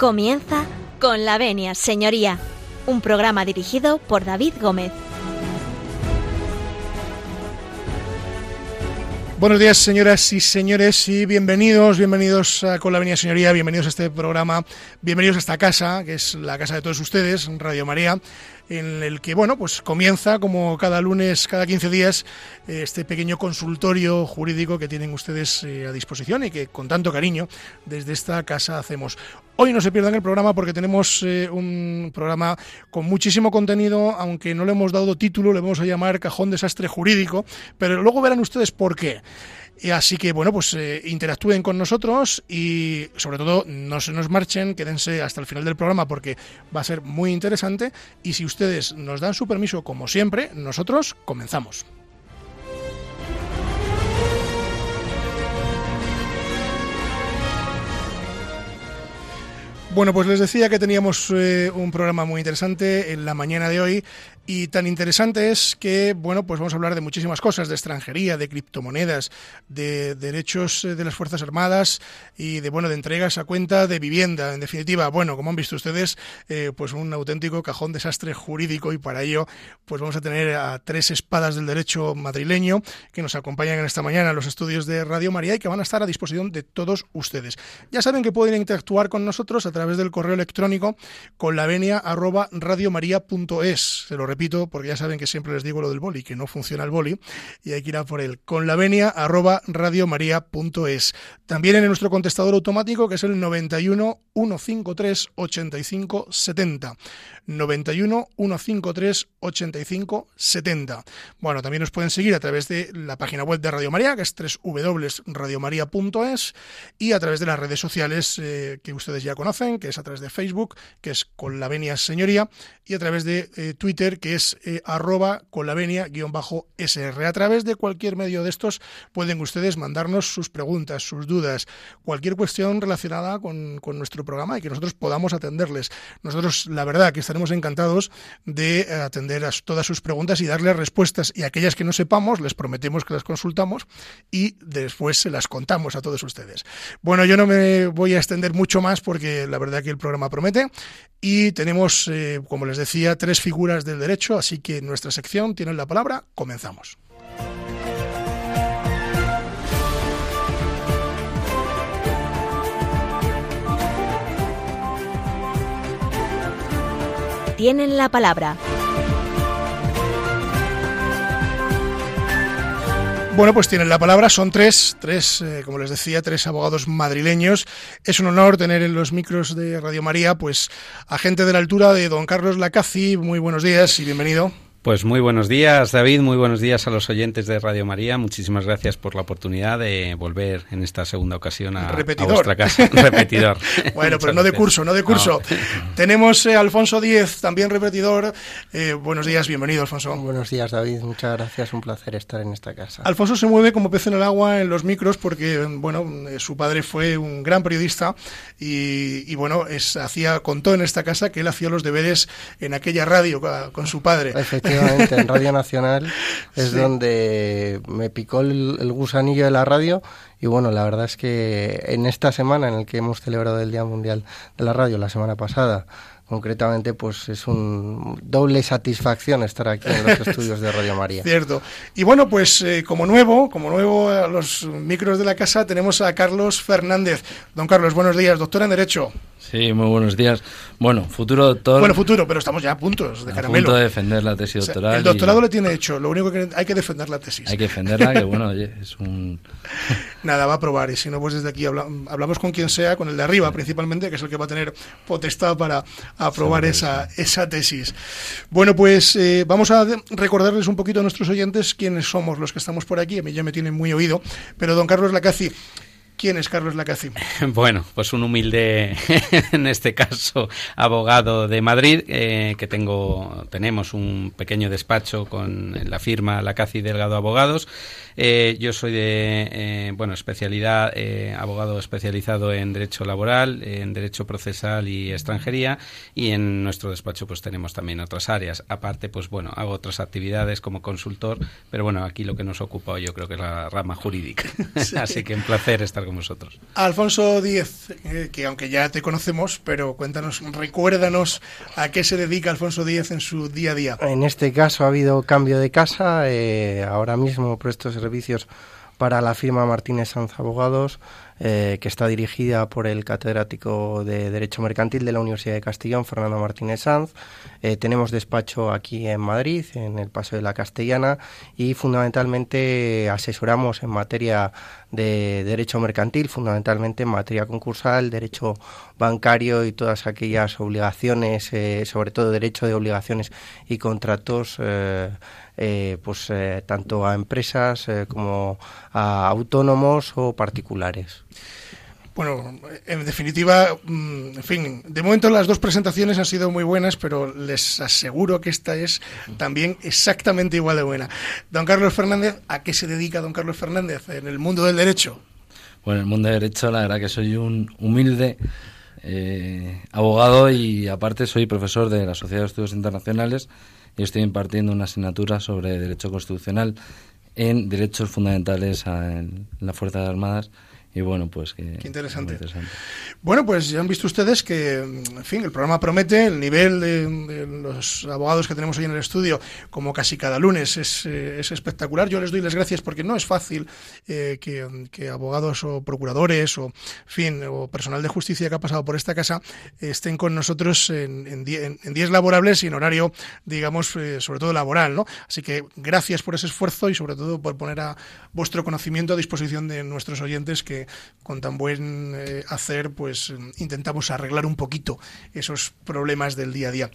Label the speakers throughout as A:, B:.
A: Comienza con la venia, señoría, un programa dirigido por David Gómez.
B: Buenos días, señoras y señores, y bienvenidos, bienvenidos a Con la Venia Señoría, bienvenidos a este programa, bienvenidos a esta casa, que es la casa de todos ustedes, Radio María, en el que, bueno, pues comienza como cada lunes, cada 15 días, este pequeño consultorio jurídico que tienen ustedes eh, a disposición y que con tanto cariño desde esta casa hacemos. Hoy no se pierdan el programa porque tenemos eh, un programa con muchísimo contenido, aunque no le hemos dado título, le vamos a llamar Cajón Desastre Jurídico, pero luego verán ustedes por qué. Y así que, bueno, pues eh, interactúen con nosotros y sobre todo no se nos marchen, quédense hasta el final del programa porque va a ser muy interesante. Y si ustedes nos dan su permiso, como siempre, nosotros comenzamos. Bueno, pues les decía que teníamos eh, un programa muy interesante en la mañana de hoy y tan interesante es que, bueno, pues vamos a hablar de muchísimas cosas, de extranjería, de criptomonedas, de derechos eh, de las Fuerzas Armadas y de, bueno, de entregas a cuenta de vivienda. En definitiva, bueno, como han visto ustedes, eh, pues un auténtico cajón desastre jurídico y para ello, pues vamos a tener a tres espadas del derecho madrileño que nos acompañan en esta mañana en los estudios de Radio María y que van a estar a disposición de todos ustedes. Ya saben que pueden interactuar con nosotros a través del correo electrónico con la venia arroba radiomaria.es. Se lo repito porque ya saben que siempre les digo lo del boli, que no funciona el boli, y hay que ir a por él. Con la venia arroba radiomaria.es. También en nuestro contestador automático, que es el 91 153 85 70. 91 153 85 70. Bueno, también nos pueden seguir a través de la página web de Radio María, que es www.radiomaria.es, y a través de las redes sociales eh, que ustedes ya conocen, que es a través de Facebook, que es con la venia señoría, y a través de eh, Twitter, que es eh, arroba con la venia-sr. A través de cualquier medio de estos pueden ustedes mandarnos sus preguntas, sus dudas, cualquier cuestión relacionada con, con nuestro programa y que nosotros podamos atenderles. Nosotros, la verdad, que estaremos encantados de eh, atender a todas sus preguntas y darles respuestas. Y aquellas que no sepamos, les prometemos que las consultamos y después se las contamos a todos ustedes. Bueno, yo no me voy a extender mucho más porque la verdad que el programa promete. Y tenemos, eh, como les decía, tres figuras del derecho, así que en nuestra sección tienen la palabra. Comenzamos.
A: tienen la palabra.
B: Bueno, pues tienen la palabra, son tres, tres, eh, como les decía, tres abogados madrileños. Es un honor tener en los micros de Radio María, pues, a gente de la altura de don Carlos Lacazi. Muy buenos días y bienvenido.
C: Pues muy buenos días, David. Muy buenos días a los oyentes de Radio María. Muchísimas gracias por la oportunidad de volver en esta segunda ocasión a, vuestra casa. repetidor.
B: bueno, pero no de curso, no de curso. Tenemos a eh, Alfonso Díez, también repetidor. Eh, buenos días, bienvenido, Alfonso.
D: Buenos días, David. Muchas gracias. Un placer estar en esta casa.
B: Alfonso se mueve como pez en el agua en los micros porque, bueno, eh, su padre fue un gran periodista y, bueno, es, hacía, contó en esta casa que él hacía los deberes en aquella radio con su padre
D: efectivamente, en Radio Nacional es donde me picó el, gusanillo de la radio y bueno, la verdad es que en esta semana en la que hemos celebrado el Día Mundial de la Radio, la semana pasada, concretamente, pues es un doble satisfacción estar aquí en los estudios de Radio María.
B: Cierto. Y bueno, pues eh, como nuevo, como nuevo a los micros de la casa, tenemos a Carlos Fernández. Don Carlos, buenos días, doctor en Derecho.
E: Sí, muy buenos días. Bueno, futuro doctor.
B: Bueno, futuro, pero estamos ya a puntos de
E: a
B: caramelo.
E: punto de defender la tesis doctoral.
B: el doctorado le tiene hecho, lo único que hay que defender la tesis.
E: Hay que defenderla, que bueno, oye, es un.
B: Nada, va a probar, y si no, pues desde aquí hablamos con quien sea, con el de arriba principalmente, que es el que va a tener potestad para aprobar esa, esa tesis. Bueno, pues eh, vamos a recordarles un poquito a nuestros oyentes quiénes somos los que estamos por aquí. A mí ya me tienen muy oído, pero don Carlos Lacazi ¿Quién es Carlos Lacazzi?
C: Bueno, pues un humilde, en este caso, abogado de Madrid, eh, que tengo, tenemos un pequeño despacho con la firma Lacazzi Delgado Abogados. Eh, yo soy de, eh, bueno, especialidad, abogado especializado en Derecho Laboral, en Derecho Procesal y Extranjería, y en nuestro despacho pues tenemos también otras áreas. Aparte, pues bueno, hago otras actividades como consultor, pero bueno, aquí lo que nos ocupa yo creo que es la rama jurídica. Así que un placer estar con con vosotros.
B: Alfonso Díez, eh, que aunque ya te conocemos, pero cuéntanos, recuérdanos a qué se dedica Alfonso Díez en su día a día.
D: En este caso ha habido cambio de casa, eh, ahora mismo presto servicios para la firma Martínez Sanz Abogados, eh, que está dirigida por el catedrático de Derecho Mercantil de la Universidad de Castellón, Fernando Martínez Sanz. Eh, tenemos despacho aquí en Madrid, en el Paso de la Castellana, y fundamentalmente asesoramos en materia de derecho mercantil, fundamentalmente en materia concursal, derecho bancario y todas aquellas obligaciones, eh, sobre todo derecho de obligaciones y contratos eh, pues eh, tanto a empresas eh, como a autónomos o particulares.
B: Bueno, en definitiva, mm, en fin, de momento las dos presentaciones han sido muy buenas, pero les aseguro que esta es también exactamente igual de buena. Don Carlos Fernández, ¿a qué se dedica don Carlos Fernández en el mundo del derecho?
E: Bueno, en el mundo del derecho la verdad que soy un humilde abogado y aparte soy profesor de la Sociedad de Estudios Internacionales y estoy impartiendo una asignatura sobre Derecho Constitucional en Derechos Fundamentales en las Fuerzas Armadas y bueno, pues que...
B: Qué interesante. Bueno, pues ya han visto ustedes que, en fin, el programa promete, el nivel de, los abogados que tenemos hoy en el estudio, como casi cada lunes, es, eh, es espectacular. Yo les doy las gracias porque no es fácil eh, que, abogados o procuradores o, fin, o personal de justicia que ha pasado por esta casa estén con nosotros en, en, días laborables y en horario, digamos, eh, sobre todo laboral, ¿no? Así que gracias por ese esfuerzo y sobre todo por poner a vuestro conocimiento a disposición de nuestros oyentes que con tan buen eh, hacer pues intentamos arreglar un poquito esos problemas del día a día.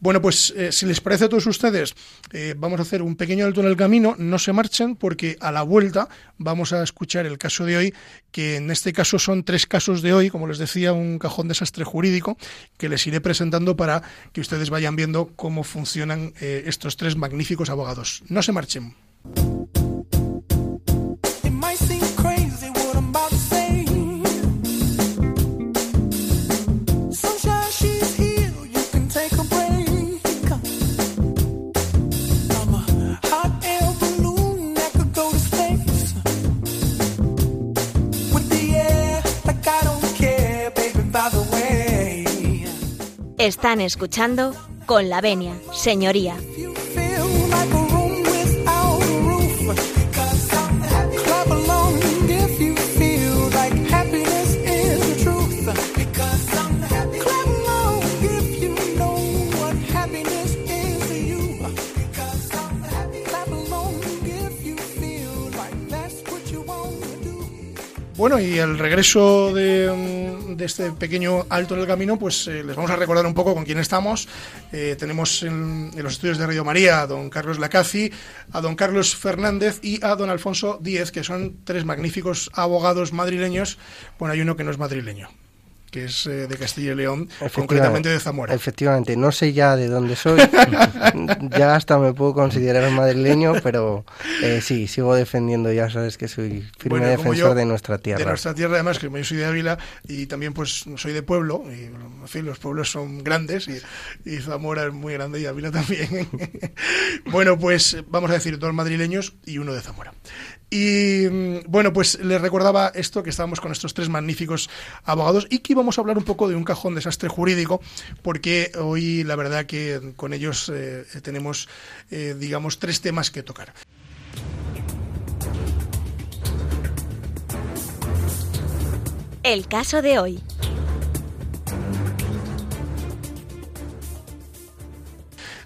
B: Bueno, pues eh, si les parece a todos ustedes, eh, vamos a hacer un pequeño alto en el camino, no se marchen porque a la vuelta vamos a escuchar el caso de hoy, que en este caso son tres casos de hoy, como les decía, un cajón desastre jurídico que les iré presentando para que ustedes vayan viendo cómo funcionan estos tres magníficos abogados. No se marchen.
A: Están escuchando con la venia, señoría.
B: Bueno, y el regreso de, este pequeño alto en el camino, pues eh, les vamos a recordar un poco con quién estamos. Eh, tenemos en, los estudios de Radio María a don Carlos Lacazi, a don Carlos Fernández y a don Alfonso Díez, que son tres magníficos abogados madrileños. Bueno, hay uno que no es madrileño que es eh, de Castilla y León, concretamente de Zamora.
D: Efectivamente, no sé ya de dónde soy, ya hasta me puedo considerar madrileño, pero eh, sí, sigo defendiendo, ya sabes que soy firme defensor de nuestra tierra.
B: De nuestra tierra, además, que yo soy de Ávila y también pues soy de pueblo, y en fin, los pueblos son grandes y, y Zamora es muy grande y Ávila también. bueno, pues vamos a decir dos madrileños y uno de Zamora. Y mm, bueno, pues les recordaba esto, que estábamos con estos tres magníficos abogados y que íbamos a hablar un poco de un cajón desastre jurídico, porque hoy la verdad que con ellos eh, tenemos, eh, digamos, tres temas que tocar.
A: El caso de hoy.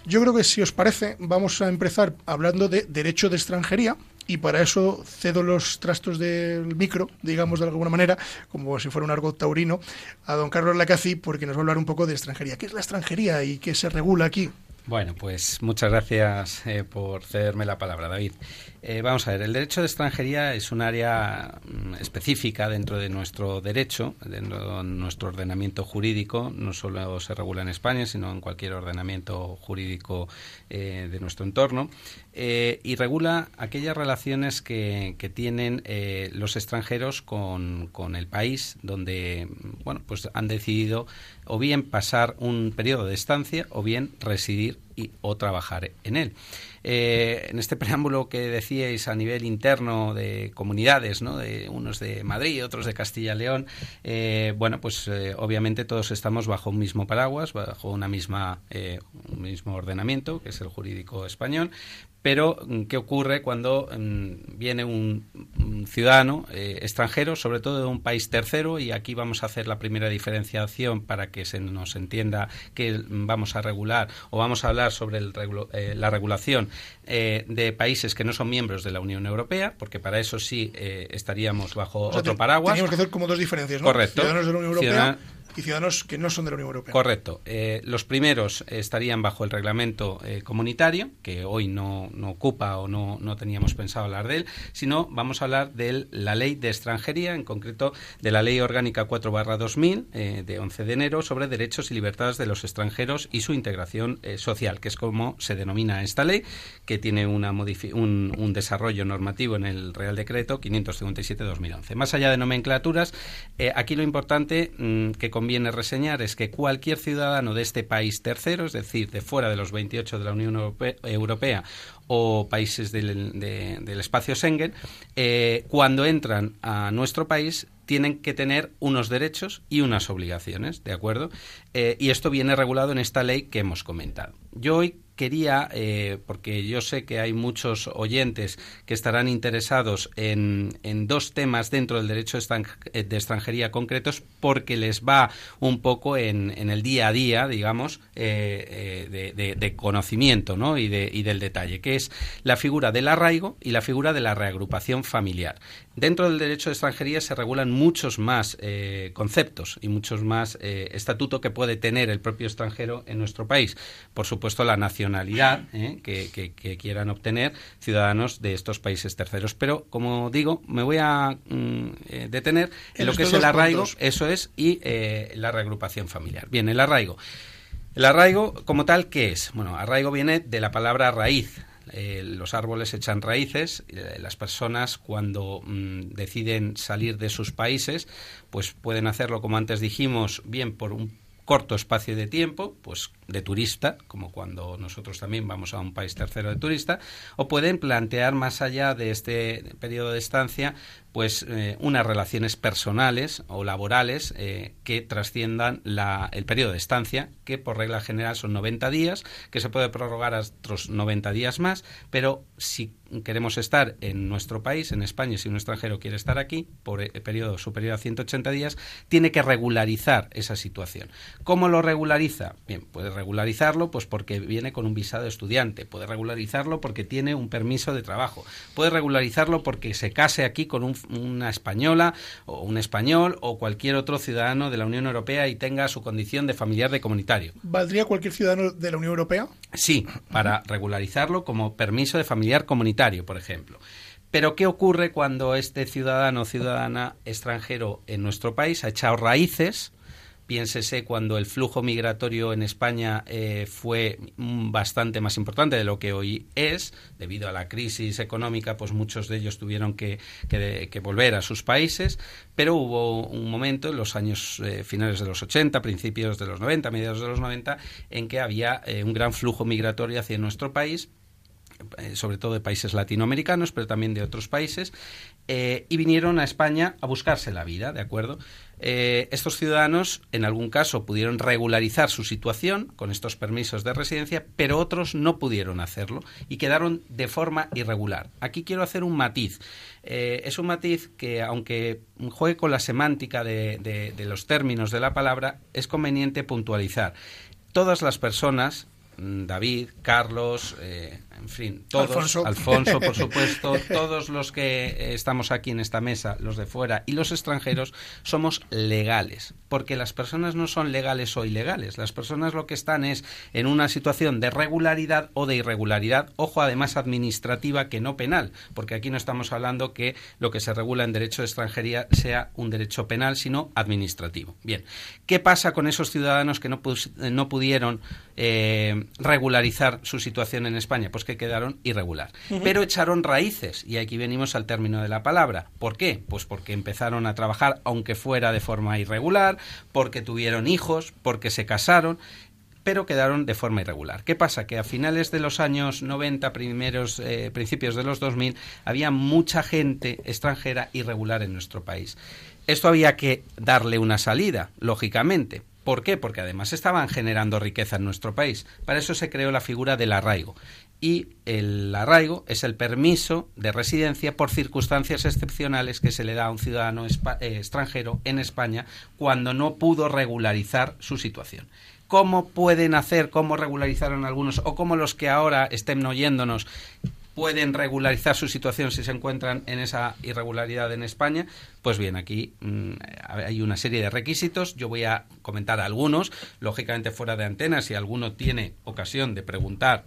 B: Yo creo que si os parece, vamos a empezar hablando de derecho de extranjería, y para eso cedo los trastos del micro, digamos de alguna manera, como si fuera un argot taurino, a don Carlos Lacazi, porque nos va a hablar un poco de extranjería. ¿Qué es la extranjería y qué se regula aquí?
C: Bueno, pues muchas gracias eh, por cederme la palabra, David. Eh, vamos a ver, el derecho de extranjería es un área mm, específica dentro de nuestro derecho, dentro de nuestro ordenamiento jurídico. No solo se regula en España, sino en cualquier ordenamiento jurídico eh, de nuestro entorno. Y regula aquellas relaciones que, tienen los extranjeros con, con, el país donde bueno, pues han decidido o bien pasar un periodo de estancia o bien residir y, o trabajar en él. Eh, en este preámbulo que decíais a nivel interno de comunidades, ¿no? de unos de Madrid, otros de Castilla y León, eh, bueno, pues eh, obviamente todos estamos bajo un mismo paraguas, bajo una misma, un mismo ordenamiento, que es el jurídico español, mm, ¿qué ocurre cuando mm, viene un, ciudadano eh, extranjero, sobre todo de un país tercero? Y aquí vamos a hacer la primera diferenciación para que se nos entienda que vamos a regular o vamos a hablar sobre eh, la regulación eh, de países que no son miembros de la Unión Europea, porque para eso sí estaríamos bajo otro paraguas.
B: Tenemos que hacer como dos diferencias, ¿no?
C: Correcto.
B: Ciudadanos de la Unión Europea y ciudadanos que no son de la Unión Europea.
C: Correcto. Eh, los primeros estarían bajo el reglamento eh, comunitario, que hoy no, no ocupa o no, no, teníamos pensado hablar de él, sino vamos a hablar de la ley de extranjería, en concreto de la ley orgánica 4 2000 eh, de 11 de enero sobre derechos y libertades de los extranjeros y su integración social, que es como se denomina esta ley, que tiene una un, un desarrollo normativo en el Real Decreto 557-2011. Más allá de nomenclaturas, aquí lo importante mm, que conviene reseñar es que cualquier ciudadano de este país tercero, es decir, de fuera de los 28 de la Unión Europea, o países del, espacio Schengen, eh, cuando entran a nuestro país tienen que tener unos derechos y unas obligaciones, ¿de acuerdo? Eh, y esto viene regulado en esta ley que hemos comentado. Yo hoy quería, eh, porque yo sé que hay muchos oyentes que estarán interesados en, dos temas dentro del derecho de extranjería concretos, porque les va un poco en, el día a día, digamos, eh, eh, de, conocimiento ¿no? y, y del detalle, que es la figura del arraigo y la figura de la reagrupación familiar. Dentro del derecho de extranjería se regulan muchos más conceptos y muchos más estatutos que puede tener el propio extranjero en nuestro país. Por supuesto, la nación ¿eh? que, quieran obtener ciudadanos de estos países terceros. Pero, como digo, me voy a mm, eh, detener en, lo que es el arraigo, eso es, y eh, la reagrupación familiar. Bien, el arraigo. El arraigo, como tal, ¿qué es? Bueno, arraigo viene de la palabra raíz, los árboles echan raíces, las personas cuando mm, deciden salir de sus países, pues pueden hacerlo, como antes dijimos, bien por un corto espacio de tiempo, pues de turista, como cuando nosotros también vamos a un país tercero de turista, o pueden plantear más allá de este periodo de estancia, pues eh, unas relaciones personales o laborales eh, que trasciendan la, el periodo de estancia, que por regla general son 90 días, que se puede prorrogar a otros 90 días más, pero si queremos estar en nuestro país, en España, si un extranjero quiere estar aquí por el periodo superior a 180 días, tiene que regularizar esa situación. ¿Cómo lo regulariza? Bien, puede regularizarlo pues porque viene con un visado de estudiante, puede regularizarlo porque tiene un permiso de trabajo, puede regularizarlo porque se case aquí con una española o un español o cualquier otro ciudadano de la Unión Europea y tenga su condición de familiar de comunitario.
B: ¿Valdría cualquier ciudadano de la Unión Europea?
C: Sí, para regularizarlo como permiso de familiar comunitario por ejemplo. Pero ¿qué ocurre cuando este ciudadano o ciudadana extranjero en nuestro país ha echado raíces? Piénsese cuando el flujo migratorio en España eh, fue bastante más importante de lo que hoy es, debido a la crisis económica, pues muchos de ellos tuvieron que, volver a sus países, pero hubo un momento en los años eh, finales de los 80, principios de los 90, mediados de los 90, en que había eh, un gran flujo migratorio hacia nuestro país sobre todo de países latinoamericanos, pero también de otros países, y vinieron a España a buscarse la vida, ¿de acuerdo? Eh, estos ciudadanos, en algún caso, pudieron regularizar su situación con estos permisos de residencia, pero otros no pudieron hacerlo y quedaron de forma irregular. Aquí quiero hacer un matiz. es un matiz que, aunque juegue con la semántica de los términos de la palabra, es conveniente puntualizar. Todas las personas Mm, David, Carlos, eh, en fin, todos, Alfonso. por supuesto, todos los que eh, estamos aquí en esta mesa, los de fuera y los extranjeros, somos legales, porque las personas no son legales o ilegales, las personas lo que están es en una situación de regularidad o de irregularidad, ojo además administrativa que no penal, porque aquí no estamos hablando que lo que se regula en derecho de extranjería sea un derecho penal, sino administrativo. Bien, ¿qué pasa con esos ciudadanos que no, no pudieron eh, regularizar su situación en España? Pues que quedaron irregular. Pero echaron raíces, y aquí venimos al término de la palabra. ¿Por qué? Pues porque empezaron a trabajar, aunque fuera de forma irregular, porque tuvieron hijos, porque se casaron. pero quedaron de forma irregular. ¿Qué pasa? Que a finales de los años 90, primeros, eh, principios de los 2000, había mucha gente extranjera irregular en nuestro país. Esto había que darle una salida, lógicamente. ¿Por qué? Porque además estaban generando riqueza en nuestro país. Para eso se creó la figura del arraigo. Y el arraigo es el permiso de residencia por circunstancias excepcionales que se le da a un ciudadano eh, extranjero en España cuando no pudo regularizar su situación cómo pueden hacer, cómo regularizaron algunos o cómo los que ahora estén oyéndonos pueden regularizar su situación si se encuentran en esa irregularidad en España? Pues bien, aquí mm, hay una serie de requisitos. Yo voy a comentar algunos, lógicamente fuera de antena, si alguno tiene ocasión de preguntar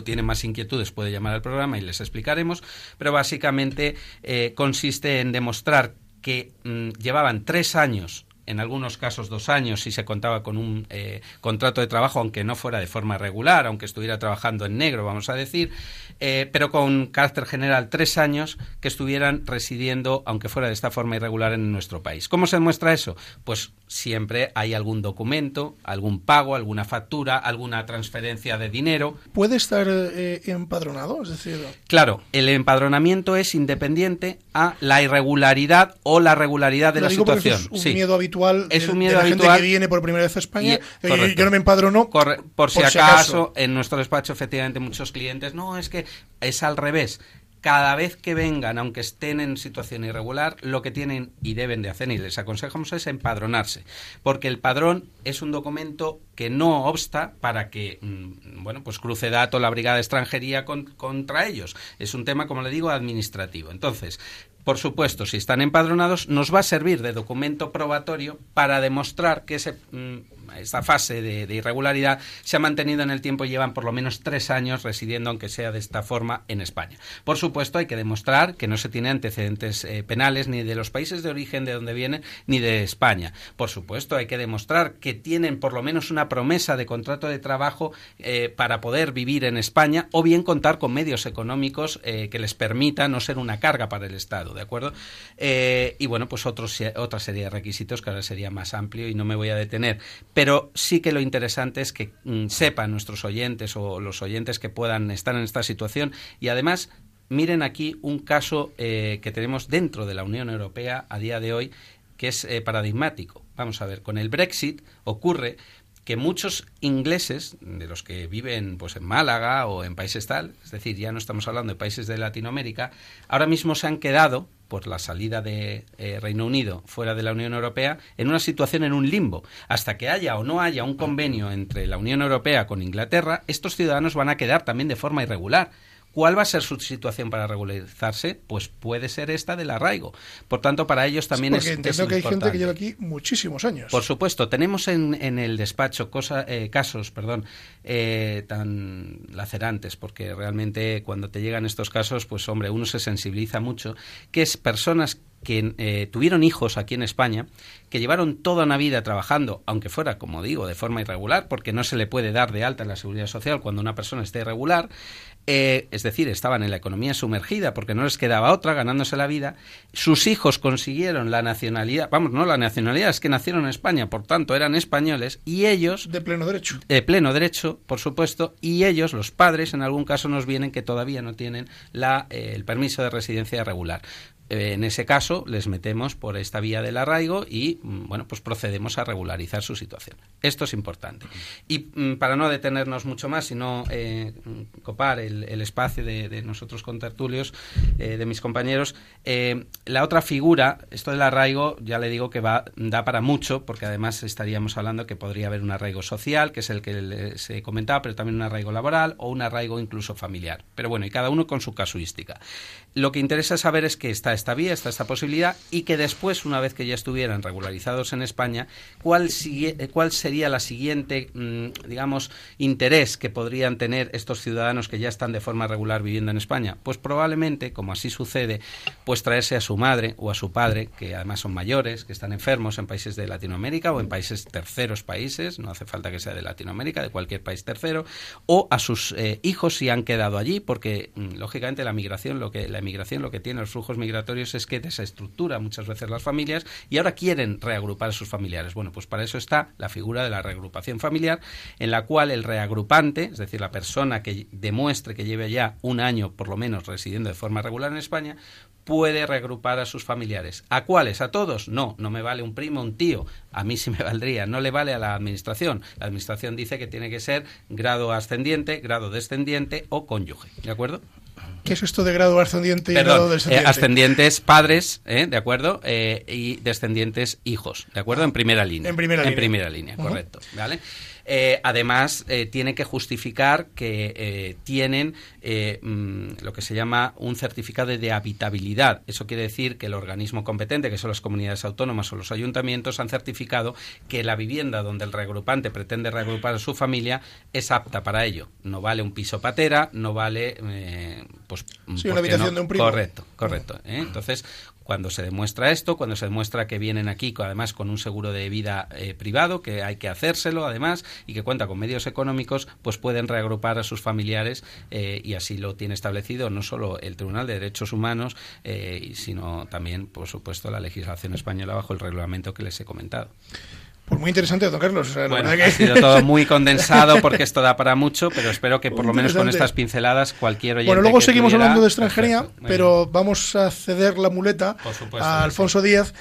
C: o tiene más inquietudes puede llamar al programa y les explicaremos, pero básicamente eh, consiste en demostrar que mm, llevaban tres años en algunos casos dos años si se contaba con un eh, contrato de trabajo, aunque no fuera de forma regular, aunque estuviera trabajando en negro, vamos a decir, eh, pero con carácter general tres años que estuvieran residiendo, aunque fuera de esta forma irregular, en nuestro país. ¿Cómo se demuestra eso? Pues siempre hay algún documento, algún pago, alguna factura, alguna transferencia de dinero.
B: ¿Puede estar eh, empadronado? Es decir...
C: Claro, el empadronamiento es independiente a la irregularidad o la regularidad de la situación.
B: Es un miedo habitual
C: es
B: de,
C: un miedo
B: la
C: habitual.
B: gente que viene por primera vez a España. Y, yo no me empadrono.
C: por, si, acaso, en nuestro despacho, efectivamente, muchos clientes, no, es que es al revés cada vez que vengan, aunque estén en situación irregular, lo que tienen y deben de hacer, y les aconsejamos, es empadronarse. Porque el padrón es un documento que no obsta para que, mm, bueno, pues cruce dato la Brigada de Extranjería contra ellos. Es un tema, como le digo, administrativo. Entonces, por supuesto, si están empadronados, nos va a servir de documento probatorio para demostrar que ese, mm, esta fase de, irregularidad se ha mantenido en el tiempo y llevan por lo menos tres años residiendo, aunque sea de esta forma, en España. Por supuesto, hay que demostrar que no se tiene antecedentes eh, penales ni de los países de origen de donde vienen, ni de España. Por supuesto, hay que demostrar que tienen por lo menos una promesa de contrato de trabajo eh, para poder vivir en España o bien contar con medios económicos eh, que les permitan no ser una carga para el Estado. ¿de acuerdo? Y bueno, pues otros, otra serie de requisitos que ahora sería más amplio y no me voy a detener. Sí que lo interesante es que mm, sepan nuestros oyentes o los oyentes que puedan estar en esta situación y además miren aquí un caso eh, que tenemos dentro de la Unión Europea a día de hoy que es eh, paradigmático. Vamos a ver, con el Brexit ocurre que muchos ingleses, de los que viven pues en Málaga o en países tal, es decir, ya no estamos hablando de países de Latinoamérica, ahora mismo se han quedado por la salida de eh, Reino Unido fuera de la Unión Europea en una situación en un limbo. Hasta que haya o no haya un convenio entre la Unión Europea con Inglaterra, estos ciudadanos van a quedar también de forma irregular. ¿Cuál va a ser su situación para regularizarse? Pues puede ser esta del arraigo. Por tanto, para ellos también
B: es
C: es,
B: entiendo que hay gente que lleva aquí muchísimos años.
C: Por supuesto, tenemos en, en el despacho cosa, eh, casos, perdón, eh, tan lacerantes, porque realmente cuando te llegan estos casos, pues hombre, uno se sensibiliza mucho, que es personas que eh, tuvieron hijos aquí en España, que llevaron toda una vida trabajando, aunque fuera, como digo, de forma irregular, porque no se le puede dar de alta en la seguridad social cuando una persona esté irregular, eh, es decir, estaban en la economía sumergida porque no les quedaba otra, ganándose la vida. Sus hijos consiguieron la nacionalidad, vamos, no la nacionalidad, es que nacieron en España, por tanto eran españoles, y ellos...
B: De pleno derecho.
C: De pleno derecho, por supuesto, y ellos, los padres, en algún caso nos vienen que todavía no tienen la, eh, el permiso de residencia regular. Eh, en ese caso les metemos por esta vía del arraigo y mm, bueno pues procedemos a regularizar su situación. Esto es importante. Y mm, para no detenernos mucho más sino eh, copar el, espacio de, nosotros con tertulios eh, de mis compañeros la otra figura esto del arraigo ya le digo que va da para mucho porque además estaríamos hablando que podría haber un arraigo social que es el que les he comentado pero también un arraigo laboral o un arraigo incluso familiar. Pero bueno y cada uno con su casuística. Lo que interesa saber es que está esta vía, está esta posibilidad y que después, una vez que ya estuvieran regularizados en España, ¿cuál, cuál sería la siguiente, mm, digamos, interés que podrían tener estos ciudadanos que ya están de forma regular viviendo en España? Pues probablemente, como así sucede, pues traerse a su madre o a su padre, que además son mayores, que están enfermos en países de Latinoamérica o en países terceros países, no hace falta que sea de Latinoamérica, de cualquier país tercero, o a sus eh, hijos si han quedado allí, porque mm, lógicamente la migración, lo que la emigración lo que tiene, los flujos migratorios es que desestructura muchas veces las familias y ahora quieren reagrupar a sus familiares. Bueno, pues para eso está la figura de la reagrupación familiar, en la cual el reagrupante, es decir, la persona que demuestre que lleve ya un año por lo menos residiendo de forma regular en España, puede reagrupar a sus familiares. ¿A cuáles? ¿A todos? No, no me vale un primo, un tío. A mí sí me valdría. No le vale a la administración. La administración dice que tiene que ser grado ascendiente, grado descendiente o cónyuge. ¿De acuerdo?
B: ¿Qué es esto de grado ascendiente y grado
C: eh,
B: descendiente?
C: ascendientes padres, ¿eh? ¿de acuerdo? Eh, y descendientes hijos, ¿de acuerdo? En primera línea.
B: En primera
C: en
B: línea.
C: primera línea, correcto. ¿Vale? Eh, además, eh, tiene que justificar que eh, tienen mm, lo que se llama un certificado de habitabilidad. Eso quiere decir que el organismo competente, que son las comunidades autónomas o los ayuntamientos, han certificado que la vivienda donde el reagrupante pretende reagrupar a su familia es apta para ello. No vale un piso patera, no vale. pues,
B: sí, una habitación
C: no?
B: de un primo.
C: Correcto, correcto. Entonces, cuando se demuestra esto, cuando se demuestra que vienen aquí además con un seguro de vida eh, privado, que hay que hacérselo además y que cuenta con medios económicos, pues pueden reagrupar a sus familiares eh, y así lo tiene establecido no solo el Tribunal de Derechos Humanos, eh, sino también, por supuesto, la legislación española bajo el reglamento que les he comentado.
B: Pues muy interesante, don Carlos.
C: Bueno,
B: verdad
C: ha sido todo muy condensado porque esto da para mucho, pero espero que por lo menos con estas pinceladas cualquier oyente
B: Bueno, luego
C: que
B: seguimos
C: tuviera-
B: hablando de extranjería,
C: Perfecto,
B: pero vamos a ceder la muleta
C: supuesto
B: a Alfonso Díaz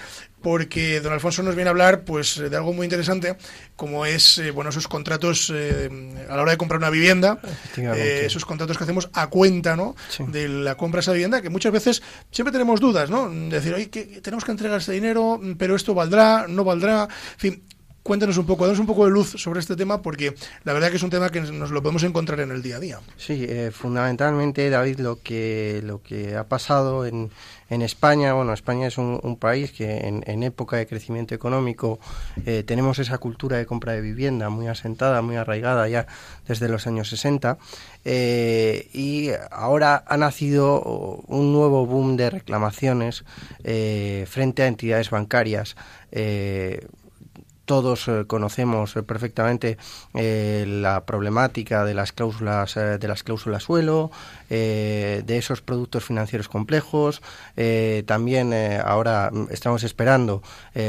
B: porque don Alfonso nos viene a hablar pues de algo muy interesante como es eh, bueno esos contratos eh, a la hora de comprar una vivienda eh, esos contratos que hacemos a cuenta no
D: Sí.
B: de la compra de esa vivienda que muchas veces siempre tenemos dudas no decir oye que tenemos que entregar este dinero pero esto valdrá no valdrá en fin cuéntanos un poco danos un poco de luz sobre este tema porque la verdad que es un tema que nos lo podemos encontrar en el día a día
D: Sí, eh, fundamentalmente, David, lo que, lo que ha pasado en, en España, bueno, España es un, país que en, época de crecimiento económico eh, tenemos esa cultura de compra de vivienda muy asentada, muy arraigada ya desde los años 60 eh, y ahora ha nacido un nuevo boom de reclamaciones frente a entidades bancarias. Todos eh, conocemos eh, perfectamente eh, la problemática de las cláusulas de las cláusulas suelo de esos productos financieros complejos también ahora estamos esperando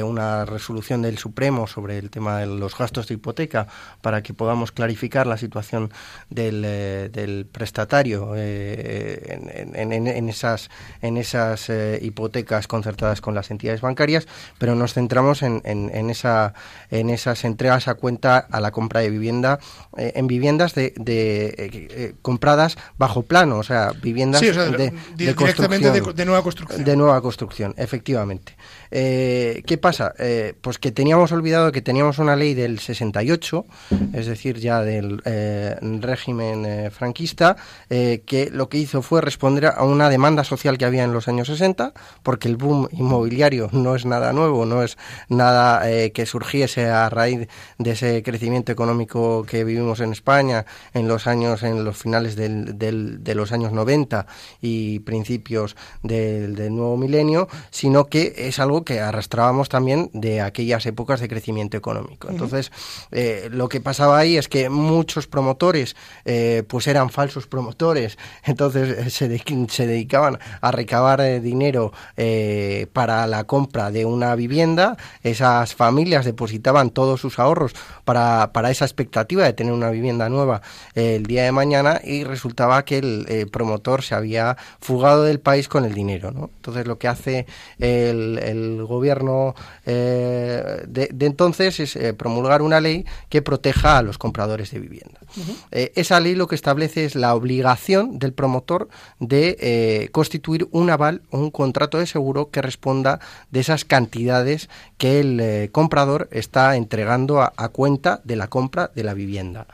D: una resolución del Supremo sobre el tema de los gastos de hipoteca para que podamos clarificar la situación del, prestatario en, esas en esas hipotecas concertadas con las entidades bancarias pero nos centramos en, en- en esa en esas entregas a cuenta a la compra de vivienda eh, en viviendas de, de, eh, eh, compradas bajo plano o sea viviendas
B: sí o sea
D: de, de
B: directamente de, nueva construcción
D: De nueva construcción, efectivamente. ¿Qué pasa? Pues que teníamos olvidado que teníamos una ley del 68, es decir, ya del régimen franquista, que lo que hizo fue responder a una demanda social que había en los años 60, porque el boom inmobiliario no es nada nuevo, no es nada que a raíz de ese crecimiento económico que vivimos en España en los años, en los finales del- del- de los años 90 y principios del, del nuevo milenio, sino que es algo que arrastrábamos también de aquellas épocas de crecimiento económico. Entonces, eh, lo que pasaba ahí es que muchos promotores, eh, pues eran falsos promotores, entonces eh, se, de- se dedicaban a recabar dinero para la compra de una vivienda, esas familias depositaban todos sus ahorros para, para esa expectativa de tener una vivienda nueva eh, el día de mañana y resultaba que el eh, promotor se había fugado del país con el dinero. ¿no? Entonces lo que hace el, el gobierno eh, de, de entonces es promulgar una ley que proteja a los compradores de vivienda. Esa ley lo que establece es la obligación del promotor de constituir un aval o un contrato de seguro que responda de esas cantidades que el comprador está entregando a, cuenta de la compra de la vivienda.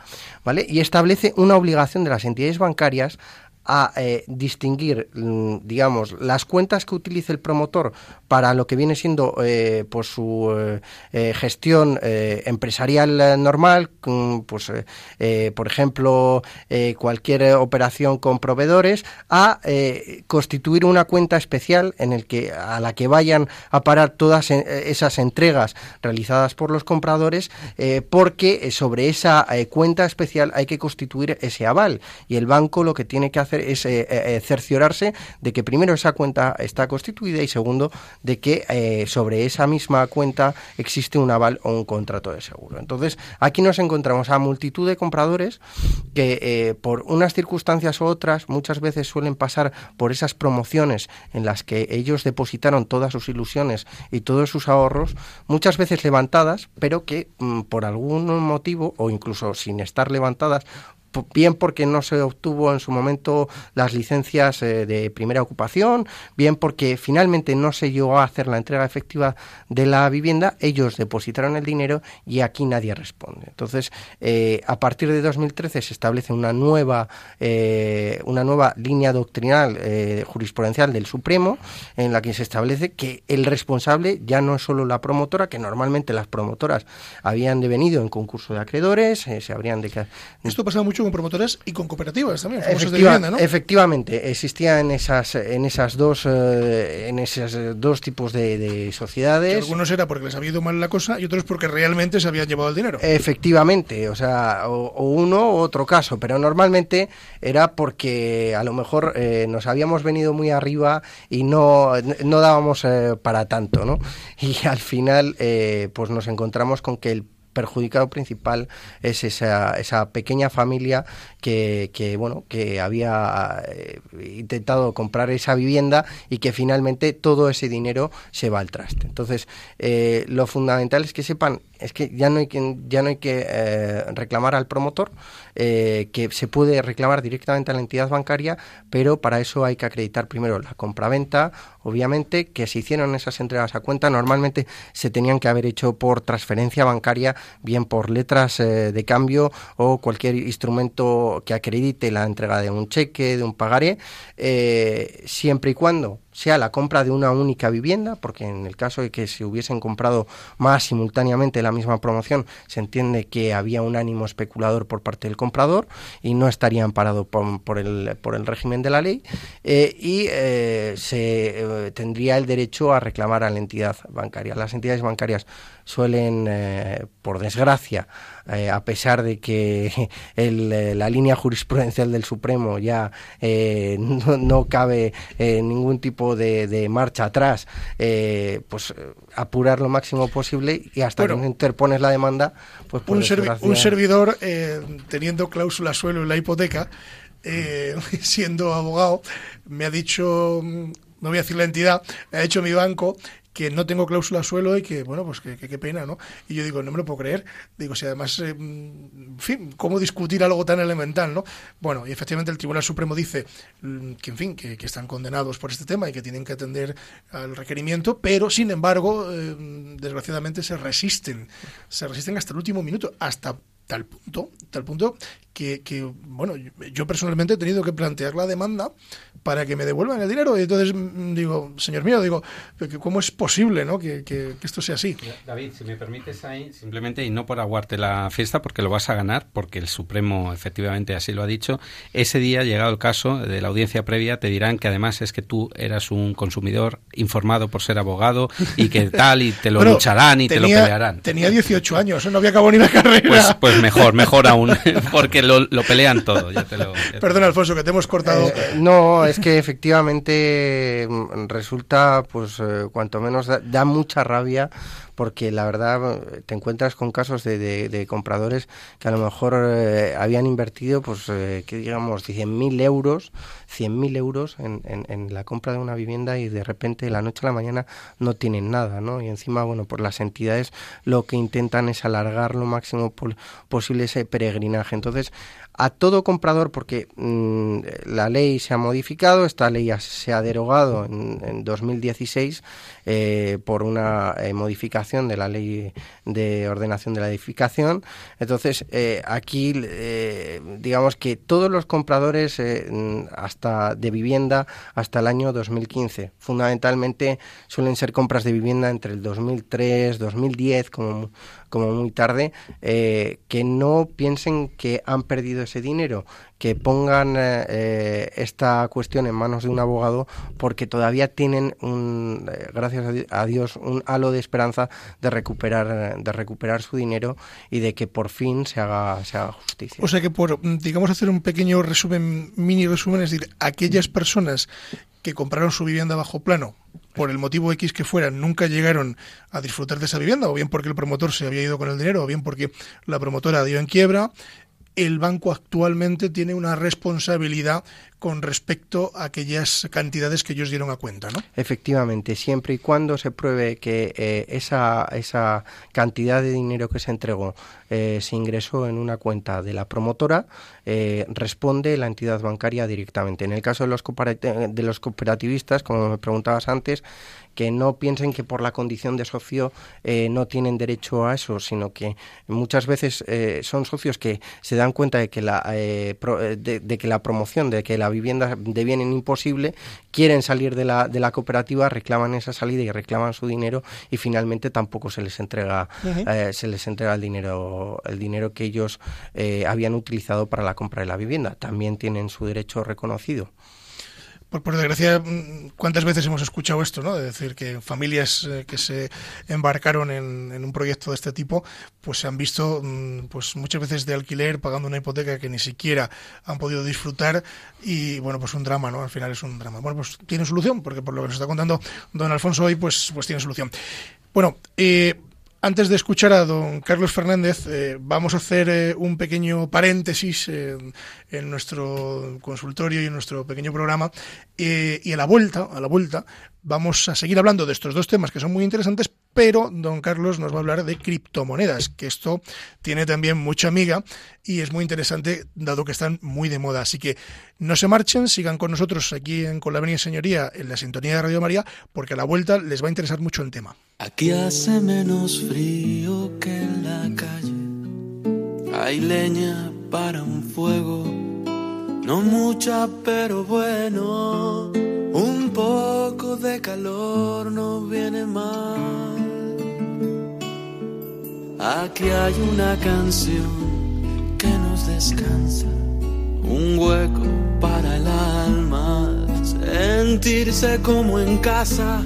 D: ¿vale? Y establece una obligación de las entidades bancarias a eh, distinguir, mm, digamos, las cuentas que utilice el promotor para lo que viene siendo eh, pues su eh, eh, gestión empresarial normal, mm, pues por ejemplo cualquier operación con proveedores, a constituir una cuenta especial en el que a la que vayan a parar todas esas entregas realizadas por los compradores, porque sobre esa cuenta especial hay que constituir ese aval. Y el banco lo que tiene que hacer es cerciorarse de que primero esa cuenta está constituida y segundo de que sobre esa misma cuenta existe un aval o un contrato de seguro. Entonces, aquí nos encontramos a multitud de compradores que por unas circunstancias u otras muchas veces suelen pasar por esas promociones en las que ellos depositaron todas sus ilusiones y todos sus ahorros, muchas veces levantadas, pero que mm, por algún motivo o incluso sin estar levantadas bien porque no se obtuvo en su momento las licencias eh, de primera ocupación, bien porque finalmente no se llegó a hacer la entrega efectiva de la vivienda, ellos depositaron el dinero y aquí nadie responde. Entonces, eh, a partir de 2013 se establece una nueva, eh, una nueva línea doctrinal jurisprudencial del Supremo en la que se establece que el responsable ya no es solo la promotora, que normalmente las promotoras habían devenido en concurso de acreedores, se habrían de...
B: Esto pasaba mucho con promotoras y con cooperativas también,
D: Efectivamente, existían esas, en esas dos, eh, en esos dos tipos de, sociedades.
B: algunos era porque les había ido mal la cosa y otros porque realmente se habían llevado el dinero.
D: Efectivamente, o sea, o, uno u otro caso, pero normalmente era porque a lo mejor eh, nos habíamos venido muy arriba y no, no dábamos eh, para tanto, ¿no? Y al final, pues nos encontramos con que el perjudicado principal es esa, esa pequeña familia que, que bueno que había eh, intentado comprar esa vivienda y que finalmente todo ese dinero se va al traste. Entonces, eh, lo fundamental es que sepan es que ya no hay que, ya no hay que eh, reclamar al promotor, eh, que se puede reclamar directamente a la entidad bancaria, pero para eso hay que acreditar primero la compraventa, obviamente, que se hicieron esas entregas a cuenta, normalmente se tenían que haber hecho por transferencia bancaria, bien por letras eh, de cambio o cualquier instrumento que acredite la entrega de un cheque, de un pagaré, siempre y cuando sea la compra de una única vivienda, porque en el caso de que se hubiesen comprado más simultáneamente la misma promoción, se entiende que había un ánimo especulador por parte del comprador y no estaría amparado por, el, por el régimen de la ley eh, y eh, se eh, tendría el derecho a reclamar a la entidad bancaria. Las entidades bancarias suelen, por desgracia, eh, a pesar de que eh, la línea jurisprudencial del Supremo ya eh, no, cabe ningún tipo de, marcha atrás, pues apurar lo máximo posible y hasta que interpones la demanda, pues
B: un, un, servidor teniendo cláusula suelo en la hipoteca, siendo abogado, me ha dicho no voy a decir la entidad, me ha dicho mi banco que no tengo cláusula suelo y que, bueno, pues que qué pena, ¿no? Y yo digo, no me lo puedo creer. Digo, si además, eh, en fin, ¿cómo discutir algo tan elemental, no? Bueno, y efectivamente el Tribunal Supremo dice mm, que, en fin, que, están condenados por este tema y que tienen que atender al requerimiento, pero, sin embargo, eh, desgraciadamente se resisten, se resisten hasta el último minuto, hasta tal punto, tal punto que, que, bueno, yo personalmente he tenido que plantear la demanda para que me devuelvan el dinero. Y entonces mm, digo, señor mío, digo, ¿cómo es posible ¿no? que, que, esto sea así?
C: David, si me permites ahí, simplemente, y no por aguarte la fiesta, porque lo vas a ganar, porque el Supremo efectivamente así lo ha dicho, ese día, llegado el caso de la audiencia previa, te dirán que además es que tú eras un consumidor informado por ser abogado y que tal, y te lo lucharán y te lo pelearán.
B: Tenía 18 años, no había acabado ni la carrera.
C: Pues, pues mejor, mejor aún, porque lo, pelean todo.
B: Perdona, Alfonso, que te hemos cortado.
D: Eh, no, es que efectivamente mm, resulta, pues, eh, cuanto menos da, mucha rabia porque la verdad te encuentras con casos de, compradores que a lo mejor eh, habían invertido, pues, que digamos, 100.000 euros, 100.000 euros en, en, la compra de una vivienda y de repente de la noche a la mañana no tienen nada, ¿no? Y encima, bueno, pues las entidades lo que intentan es alargar lo máximo posible ese peregrinaje. Entonces, a todo comprador, porque mm, la ley se ha modificado, esta ley se ha derogado en, 2016 eh, por una eh, modificación de la ley de ordenación de la edificación. Entonces, eh, aquí digamos que todos los compradores hasta de vivienda hasta el año 2015, fundamentalmente suelen ser compras de vivienda entre el 2003, 2010 como como muy tarde, eh, que no piensen que han perdido ese dinero, que pongan eh, esta cuestión en manos de un abogado porque todavía tienen, un, gracias a Dios, un halo de esperanza de recuperar, de recuperar su dinero y de que por fin se haga, se haga justicia.
B: O sea que por, digamos, hacer un pequeño resumen, mini resumen, es decir, aquellas personas que compraron su vivienda bajo plano por el motivo X que fuera, nunca llegaron a disfrutar de esa vivienda, o bien porque el promotor se había ido con el dinero, o bien porque la promotora dio en quiebra, el banco actualmente tiene una responsabilidad con respecto a aquellas cantidades que ellos dieron a cuenta, ¿no?
D: Efectivamente, siempre y cuando se pruebe que eh, esa, esa cantidad de dinero que se entregó eh, se ingresó en una cuenta de la promotora, eh, responde la entidad bancaria directamente. En el caso de los, de los cooperativistas, como me preguntabas antes, que no piensen que por la condición de socio eh, no tienen derecho a eso, sino que muchas veces eh, son socios que se dan cuenta de que la eh, de, que la promoción, de que la vivienda deviene imposible, quieren salir de la, de la cooperativa, reclaman esa salida y reclaman su dinero y finalmente tampoco se les entrega se les entrega el dinero el dinero que ellos habían utilizado para la compra de la vivienda. También tienen su derecho reconocido.
B: Por, desgracia, mm, ¿cuántas veces hemos escuchado esto? ¿no? De decir que familias eh, que se embarcaron en, un proyecto de este tipo, pues se han visto mm, pues muchas veces de alquiler, pagando una hipoteca que ni siquiera han podido disfrutar y, bueno, pues un drama, ¿no? Al final es un drama. Bueno, pues tiene solución, porque por lo que nos está contando don Alfonso hoy, pues, pues tiene solución. Bueno, eh, antes de escuchar a don Carlos Fernández, eh, vamos a hacer eh, un pequeño paréntesis en nuestro consultorio y en nuestro pequeño programa. Eh, y a la vuelta, a la vuelta, vamos a seguir hablando de estos dos temas que son muy interesantes, pero don Carlos nos va a hablar de criptomonedas, que esto tiene también mucha amiga y es muy interesante dado que están muy de moda. Así que no se marchen, sigan con nosotros aquí en Con la Avenida Señoría en la sintonía de Radio María, porque a la vuelta les va a interesar mucho el tema.
F: Aquí hace menos frío que en la calle. Hay leña para un fuego. No mucha, pero bueno. Un poco de calor no viene mal. Aquí hay una canción que nos descansa. Un hueco para el alma. Sentirse como en casa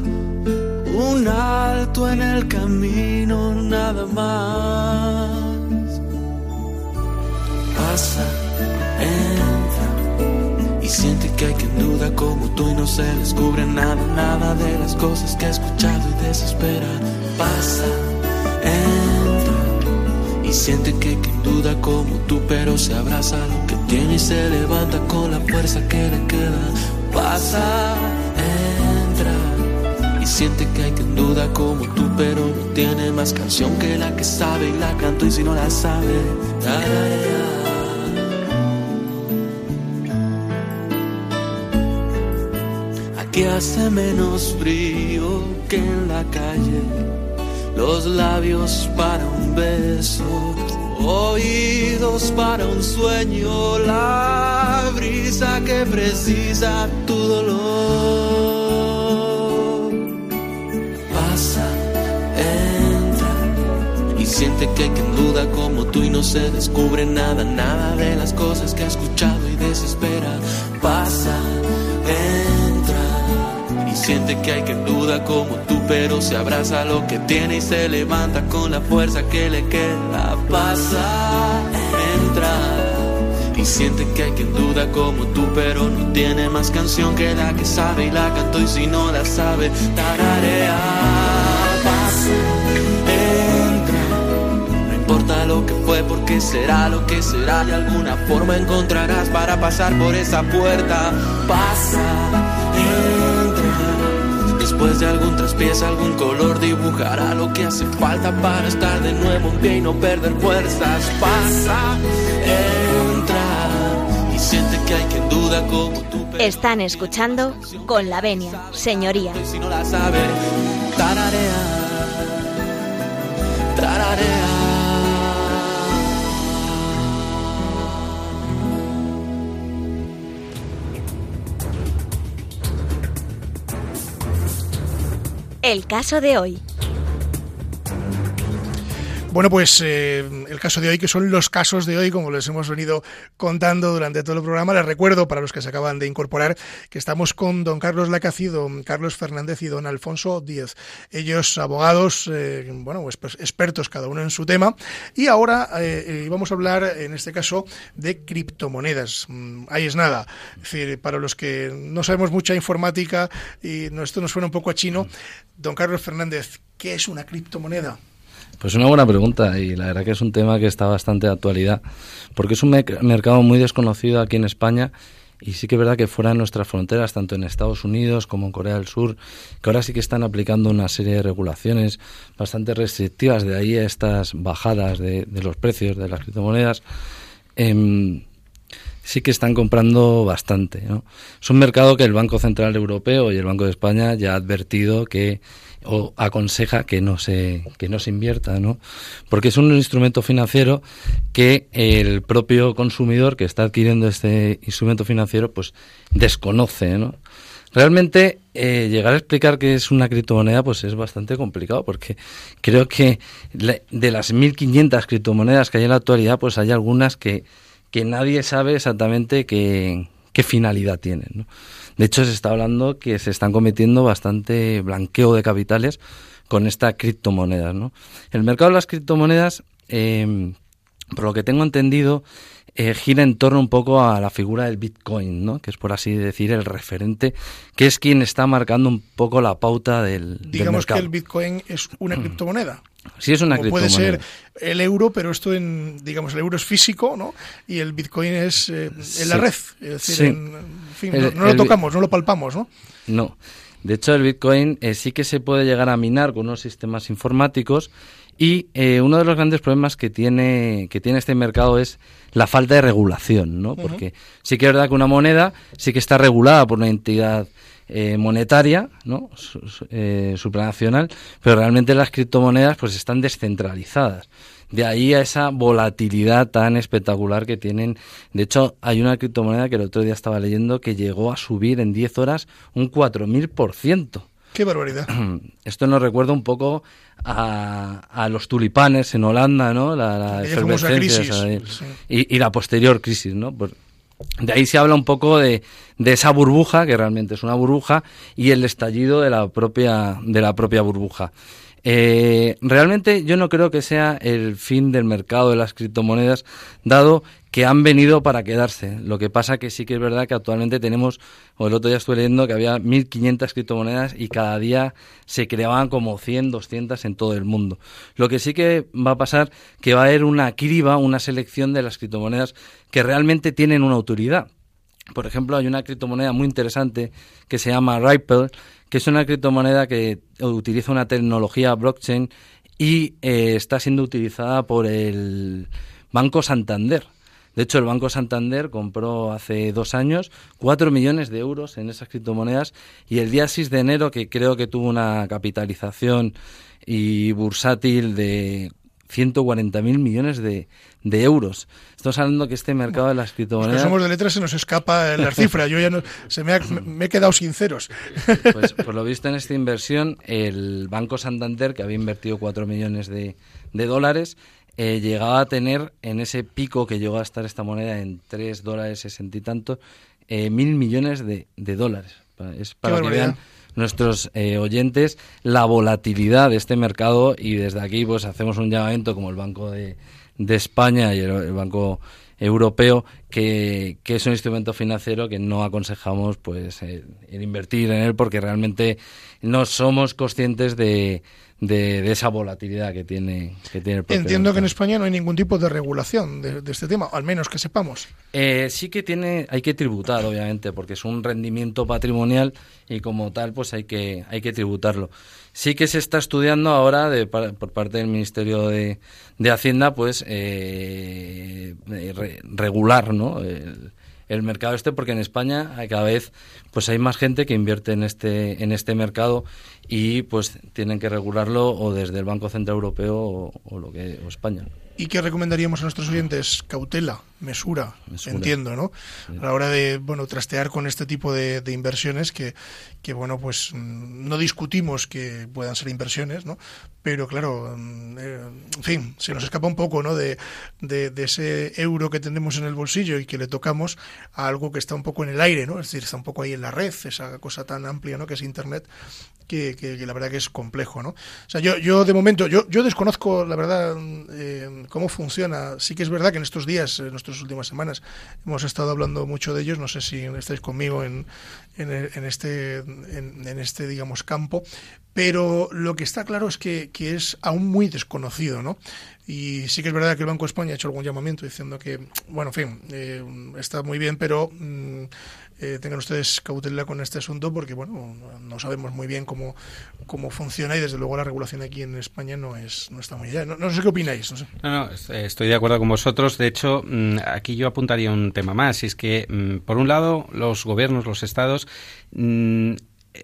F: un alto en el camino, nada más. Pasa, entra y siente que hay quien duda como tú y no se descubre nada, nada de las cosas que ha escuchado y desespera. Pasa, entra y siente que hay quien duda como tú, pero se abraza lo que tiene y se levanta con la fuerza que le queda. Pasa, y siente que hay quien duda como tú, pero no tiene más canción que la que sabe y la canto y si no la sabe, Aquí hace menos frío que en la calle, los labios para un beso, oídos para un sueño, la brisa que precisa tu dolor. Siente que quien duda como tú y no se descubre nada, nada de las cosas que ha escuchado siente que hay quien duda como tú, pero se abraza lo que tiene y se levanta con la fuerza que le queda. Pasa, entra y siente que hay quien duda como tú, pero no tiene más canción que la que sabe y la cantó y si no la sabe, tararea. Pasa importa lo que fue, porque será lo que será. De alguna forma encontrarás para pasar por esa puerta. Pasa, entra. Después de algún traspiés, algún color dibujará lo que hace falta para estar de nuevo en pie y no perder fuerzas. Pasa, entra. Y siente que hay quien duda como tú.
A: Están escuchando con la venia, señoría.
F: Si no la sabe, tararea, tararea.
A: El caso de hoy.
B: Bueno, pues eh, el caso de hoy, que son los casos de hoy, como les hemos venido contando durante todo el programa, les recuerdo para los que se acaban de incorporar que estamos con don Carlos Lacaci, don Carlos Fernández y don Alfonso Díez. Ellos abogados, eh, bueno, pues, pues, expertos cada uno en su tema. Y ahora eh, vamos a hablar, en este caso, de criptomonedas. Mm, ahí es nada. Es decir, para los que no sabemos mucha informática y esto nos suena un poco a chino, don Carlos Fernández, ¿qué es una criptomoneda?
E: Pues una buena pregunta y la verdad que es un tema que está bastante de actualidad porque es un mercado muy desconocido aquí en España y sí que es verdad que fuera de nuestras fronteras, tanto en Estados Unidos como en Corea del Sur, que ahora sí que están aplicando una serie de regulaciones bastante restrictivas, de ahí estas bajadas de, los precios de las criptomonedas, em, sí que están comprando bastante. Es un mercado que el Banco Central Europeo y el Banco de España ya ha advertido que o aconseja que no se que no se invierta, ¿no? Porque es un instrumento financiero que el propio consumidor que está adquiriendo este instrumento financiero pues desconoce, ¿no? Realmente eh, llegar a explicar qué es una criptomoneda pues es bastante complicado porque creo que de las 1500 criptomonedas que hay en la actualidad pues hay algunas que, que nadie sabe exactamente qué, qué finalidad tienen, ¿no? De hecho, se está hablando que se están cometiendo bastante blanqueo de capitales con esta criptomoneda. ¿no? El mercado de las criptomonedas, eh, por lo que tengo entendido, eh, gira en torno un poco a la figura del Bitcoin, ¿no? que es por así decir el referente, que es quien está marcando un poco la pauta del,
B: Digamos que el Bitcoin es una mm. criptomoneda.
E: Sí, es una criptomoneda.
B: Puede ser el euro, pero esto en, digamos, el euro es físico, ¿no? Y el Bitcoin es eh, en la red. Es decir, no, lo tocamos, no lo palpamos, ¿no?
E: No. De hecho, el Bitcoin eh, sí que se puede llegar a minar con unos sistemas informáticos y eh, uno de los grandes problemas que tiene, que tiene este mercado es la falta de regulación, ¿no? Porque sí que es verdad que una moneda sí que está regulada por una entidad eh, monetaria, ¿no? Eh, supranacional, pero realmente las criptomonedas pues están descentralizadas. De ahí a esa volatilidad tan espectacular que tienen. De hecho, hay una criptomoneda que el otro día estaba leyendo que llegó a subir en 10 horas un 4.000%.
B: ¡Qué barbaridad!
E: Esto nos recuerda un poco a, los tulipanes en Holanda, ¿no? La, y, la posterior crisis, ¿no? De ahí se habla un poco de, de, esa burbuja, que realmente es una burbuja, y el estallido de la propia, de la propia burbuja. Eh, realmente yo no creo que sea el fin del mercado de las criptomonedas, dado que han venido para quedarse. Lo que pasa que sí que es verdad que actualmente tenemos, o el otro día estuve leyendo que había 1.500 criptomonedas y cada día se creaban como 100, 200 en todo el mundo. Lo que sí que va a pasar que va a haber una criba, una selección de las criptomonedas que realmente tienen una autoridad. Por ejemplo, hay una criptomoneda muy interesante que se llama Ripple, que es una criptomoneda que utiliza una tecnología blockchain y eh, está siendo utilizada por el Banco Santander. De hecho, el Banco Santander compró hace dos años cuatro millones de euros en esas criptomonedas y el día 6 de enero, que creo que tuvo una capitalización y bursátil de 140.000 millones de, euros. Estamos hablando que este mercado de las criptomonedas...
B: Los somos de letras se nos escapa la cifra. Yo ya no, se me, me he quedado sinceros.
E: Pues por lo visto en esta inversión, el Banco Santander, que había invertido 4 millones de, de dólares, eh, llegaba a tener en ese pico que llegó a estar esta moneda en 3 dólares 60 y tanto, eh, mil millones de, dólares. Es para que vean nuestros eh, oyentes la volatilidad de este mercado y desde aquí pues hacemos un llamamiento como el Banco de, de España y el, Banco Europeo que, que, es un instrumento financiero que no aconsejamos pues el invertir en él porque realmente no somos conscientes de, de, esa volatilidad que tiene, que tiene el
B: Entiendo que en España no hay ningún tipo de regulación de, este tema, al menos que sepamos.
E: Eh, sí que tiene, hay que tributar, obviamente, porque es un rendimiento patrimonial y como tal, pues hay que, hay que tributarlo. Sí que se está estudiando ahora de, por parte del Ministerio de, de Hacienda, pues eh, regular, ¿no? El, el mercado este porque en España cada vez pues hay más gente que invierte en este en este mercado y pues tienen que regularlo o desde el Banco Central Europeo o, lo que o España.
B: ¿Y qué recomendaríamos a nuestros oyentes? Cautela, mesura, entiendo, ¿no? A la hora de, bueno, trastear con este tipo de, inversiones que, que, bueno, pues mm, no discutimos que puedan ser inversiones, ¿no? Pero claro, mm, eh, en fin, se nos escapa un poco, ¿no? De, de, ese euro que tenemos en el bolsillo y que le tocamos a algo que está un poco en el aire, ¿no? Es decir, está un poco ahí en la red, esa cosa tan amplia, ¿no? Que es Internet, que, que, la verdad que es complejo, ¿no? O sea, yo, yo de momento, yo, yo desconozco, la verdad, eh, cómo funciona. Sí que es verdad que en estos días, en nuestras últimas semanas, hemos estado hablando mucho de ellos. No sé si estáis conmigo en, en, este, en, este, digamos, campo. Pero lo que está claro es que, que es aún muy desconocido, ¿no? Y sí que es verdad que el Banco de España ha hecho algún llamamiento diciendo que, bueno, en fin, eh, está muy bien, pero mm, eh, tengan ustedes cautela con este asunto porque, bueno, no sabemos muy bien cómo, cómo funciona y desde luego la regulación aquí en España no es no está muy allá. No, sé qué opináis.
C: No, no, estoy de acuerdo con vosotros. De hecho, mm, aquí yo apuntaría un tema más y es que, mm, por un lado, los gobiernos, los estados,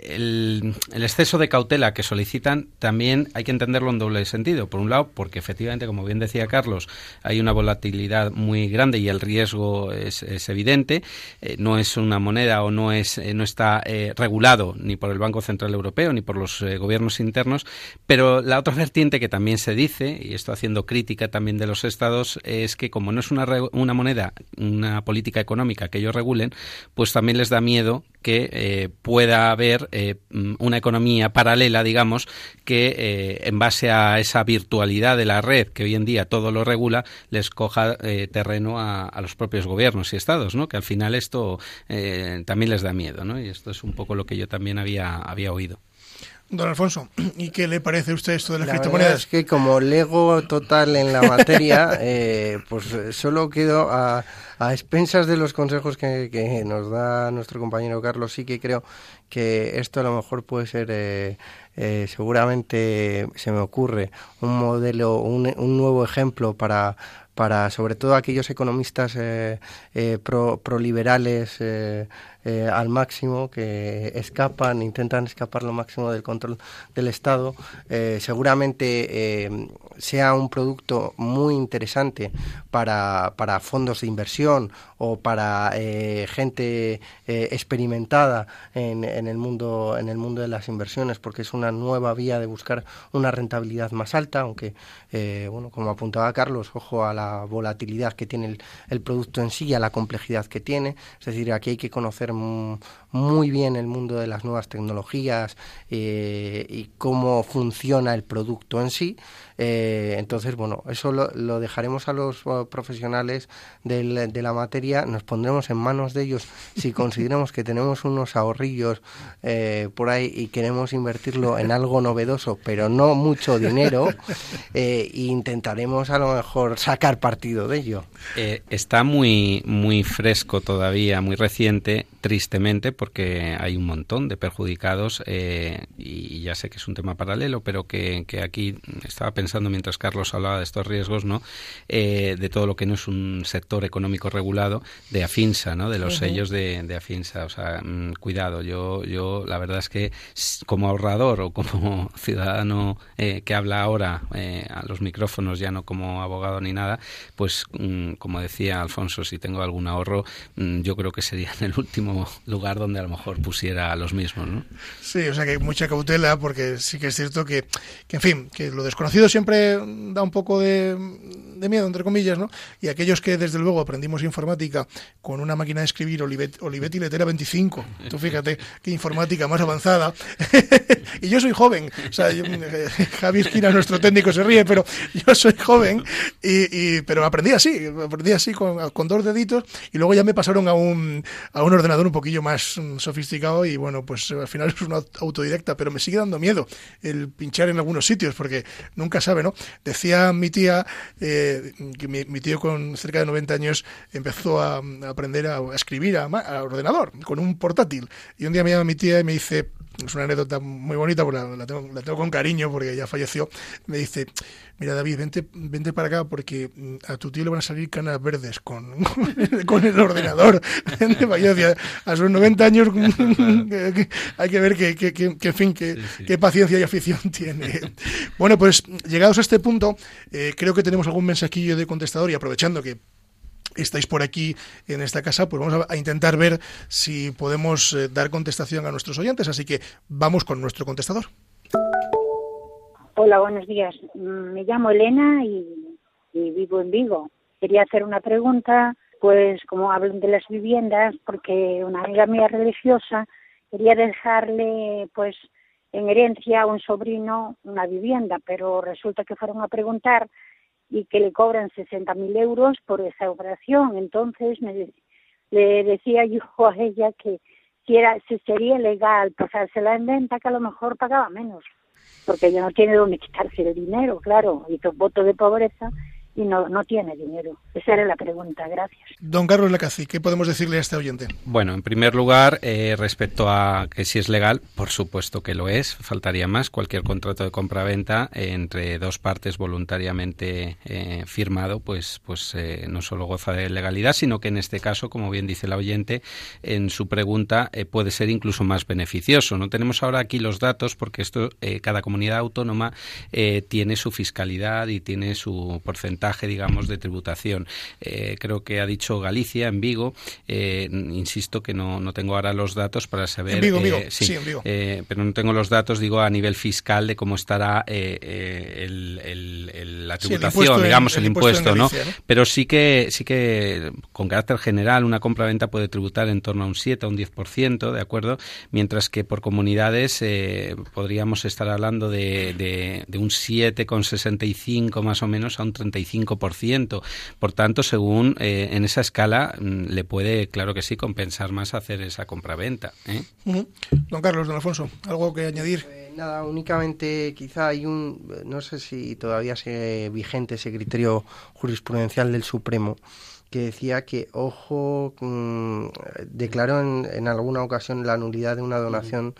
C: el, exceso de cautela que solicitan también hay que entenderlo en doble sentido. Por un lado, porque efectivamente, como bien decía Carlos, hay una volatilidad muy grande y el riesgo es, evidente. Eh, no es una moneda o no es eh, no está eh, regulado ni por el Banco Central Europeo ni por los gobiernos internos. Pero la otra vertiente que también se dice y esto haciendo crítica también de los estados es que como no es una, una moneda, una política económica que ellos regulen, pues también les da miedo que pueda haber eh, mm, una economía paralela, digamos, que eh, en base a esa virtualidad de la red, que hoy en día todo lo regula, les coja eh, terreno a, los propios gobiernos y estados, ¿no? Que al final esto también les da miedo, ¿no? Y esto es un poco lo que yo también había, había oído.
B: Don Alfonso, ¿y qué le parece a usted esto de las criptomonedas?
D: es que como lego total en la materia, pues solo quedo a, a, expensas de los consejos que, que, nos da nuestro compañero Carlos. Sí que creo que esto a lo mejor puede ser, eh, eh, seguramente se me ocurre, un modelo, un, un nuevo ejemplo para, para sobre todo aquellos economistas eh, eh pro, proliberales eh, eh, al máximo, que escapan, intentan escapar lo máximo del control del Estado, eh, seguramente eh, sea un producto muy interesante para, para fondos de inversión o para gente experimentada en, en, el mundo, en el mundo de las inversiones, porque es una nueva vía de buscar una rentabilidad más alta, aunque, bueno, como apuntaba Carlos, ojo a la volatilidad que tiene el, el producto en sí y a la complejidad que tiene. Es decir, aquí hay que conocer muy bien el mundo de las nuevas tecnologías eh, y cómo funciona el producto en sí eh, entonces, bueno, eso lo, dejaremos a los profesionales del, de la materia, nos pondremos en manos de ellos si consideramos que tenemos unos ahorrillos eh, por ahí y queremos invertirlo en algo novedoso, pero no mucho dinero, eh, e intentaremos a lo mejor sacar partido de ello.
C: está muy, muy fresco todavía, muy reciente, tristemente, porque hay un montón de perjudicados y ya sé que es un tema paralelo, pero que, que aquí estaba pensando pensando mientras Carlos hablaba de estos riesgos, ¿no? Eh, de todo lo que no es un sector económico regulado, de Afinsa, ¿no? De los sellos de, de, Afinsa. O sea, mm, cuidado. Yo, yo, la verdad es que como ahorrador o como ciudadano eh, que habla ahora eh, a los micrófonos, ya no como abogado ni nada, pues mm, como decía Alfonso, si tengo algún ahorro, mm, yo creo que sería en el último lugar donde a lo mejor pusiera a los mismos, ¿no?
B: Sí, o sea que hay mucha cautela porque sí que es cierto que, que en fin, que lo desconocido siempre da un poco de, miedo, entre comillas, ¿no? Y aquellos que desde luego aprendimos informática con una máquina de escribir Olivetti Letera 25, tú fíjate qué informática más avanzada. y yo soy joven, o sea, Javi Esquina, nuestro técnico, se ríe, pero yo soy joven, y, pero aprendí así, aprendí así con, con, dos deditos, y luego ya me pasaron a un, a un ordenador un poquillo más sofisticado, y bueno, pues al final es una autodidacta, pero me sigue dando miedo el pinchar en algunos sitios, porque nunca sabe, ¿no? Decía mi tía eh, que mi, tío con cerca de 90 años empezó a, aprender a, escribir a, ordenador con un portátil. Y un día me llama mi tía y me dice, es una anécdota muy bonita, porque la, tengo, la tengo con cariño porque ya falleció, me dice, mira David, vente, vente para acá porque mm, a tu tío le van a salir canas verdes con, con el ordenador. a sus 90 años hay que ver que, que, fin, qué paciencia y afición tiene. Bueno, pues llegados a este punto, eh, creo que tenemos algún mensajillo de contestador y aprovechando que estáis por aquí en esta casa, pues vamos a, intentar ver si podemos eh, dar contestación a nuestros oyentes. Así que vamos con nuestro contestador.
G: Hola, buenos días. Mm, me llamo Elena y, vivo en Vigo. Quería hacer una pregunta, pues como hablan de las viviendas, porque una amiga mía religiosa quería dejarle, pues, en herencia a un sobrino una vivienda, pero resulta que fueron a preguntar y que le cobran 60.000 euros por esa operación. Entonces me, le decía yo a ella que si, era, si sería legal pasársela en venta, que a lo mejor pagaba menos, porque ella no tiene dónde quitarse el dinero, claro, y los votos de pobreza y no, no tiene dinero. Esa era la pregunta. Gracias.
B: Don Carlos Lacazzi, ¿qué podemos decirle a este oyente?
C: Bueno, en primer lugar, eh, respecto a que si es legal, por supuesto que lo es. Faltaría más. Cualquier contrato de compra-venta entre dos partes voluntariamente eh, firmado, pues, pues eh, no solo goza de legalidad, sino que en este caso, como bien dice el oyente, en su pregunta puede ser incluso más beneficioso. No tenemos ahora aquí los datos porque esto, cada comunidad autónoma tiene su fiscalidad y tiene su porcentaje digamos, de tributación. Eh, creo que ha dicho Galicia, en Vigo. Eh, insisto que no, no tengo ahora los datos para saber.
B: En Vigo, Vigo. Eh, sí, en Vigo.
C: pero no tengo los datos, digo, a nivel fiscal de cómo estará el, la tributación, digamos, el, impuesto, ¿no? Pero sí que, sí que, con carácter general, una compra-venta puede tributar en torno a un 7 a un 10%, ¿de acuerdo? Mientras que por comunidades podríamos estar hablando de, de, de un 7,65 más o menos a un 35 por tanto, según eh, en esa escala, mm, le puede, claro que sí, compensar más hacer esa compraventa. ¿eh?
B: Don Carlos, don Alfonso, ¿algo que añadir?
D: Eh, nada, únicamente quizá hay un, no sé si todavía sigue vigente ese criterio jurisprudencial del Supremo que decía que, ojo, mm, declaró en, en, alguna ocasión la nulidad de una donación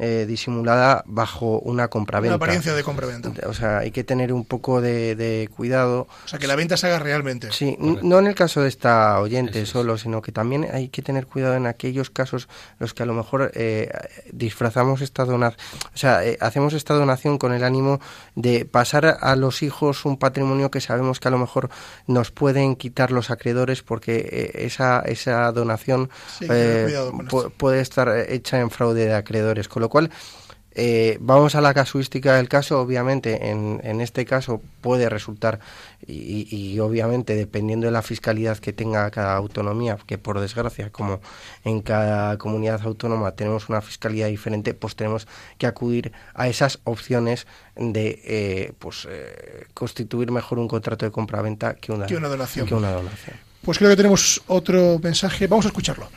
D: eh, disimulada bajo una compraventa.
B: Una apariencia de compraventa.
D: O sea, hay que tener un poco de, cuidado.
B: O sea, que la venta se haga realmente.
D: Sí, no en el caso de esta oyente solo, sino que también hay que tener cuidado en aquellos casos los que a lo mejor eh, disfrazamos esta donación, o sea, eh, hacemos esta donación con el ánimo de pasar a los hijos un patrimonio que sabemos que a lo mejor nos pueden quitar los acreedores porque esa, esa donación puede estar hecha en fraude de acreedores. Con lo cual, eh, vamos a la casuística del caso, obviamente en, en este caso puede resultar y, obviamente dependiendo de la fiscalidad que tenga cada autonomía, que por desgracia como en cada comunidad autónoma tenemos una fiscalidad diferente, pues tenemos que acudir a esas opciones de eh, pues eh, constituir mejor un contrato de compraventa que una,
B: que una donación.
D: Que una donación.
B: Pues creo que tenemos otro mensaje, vamos a escucharlo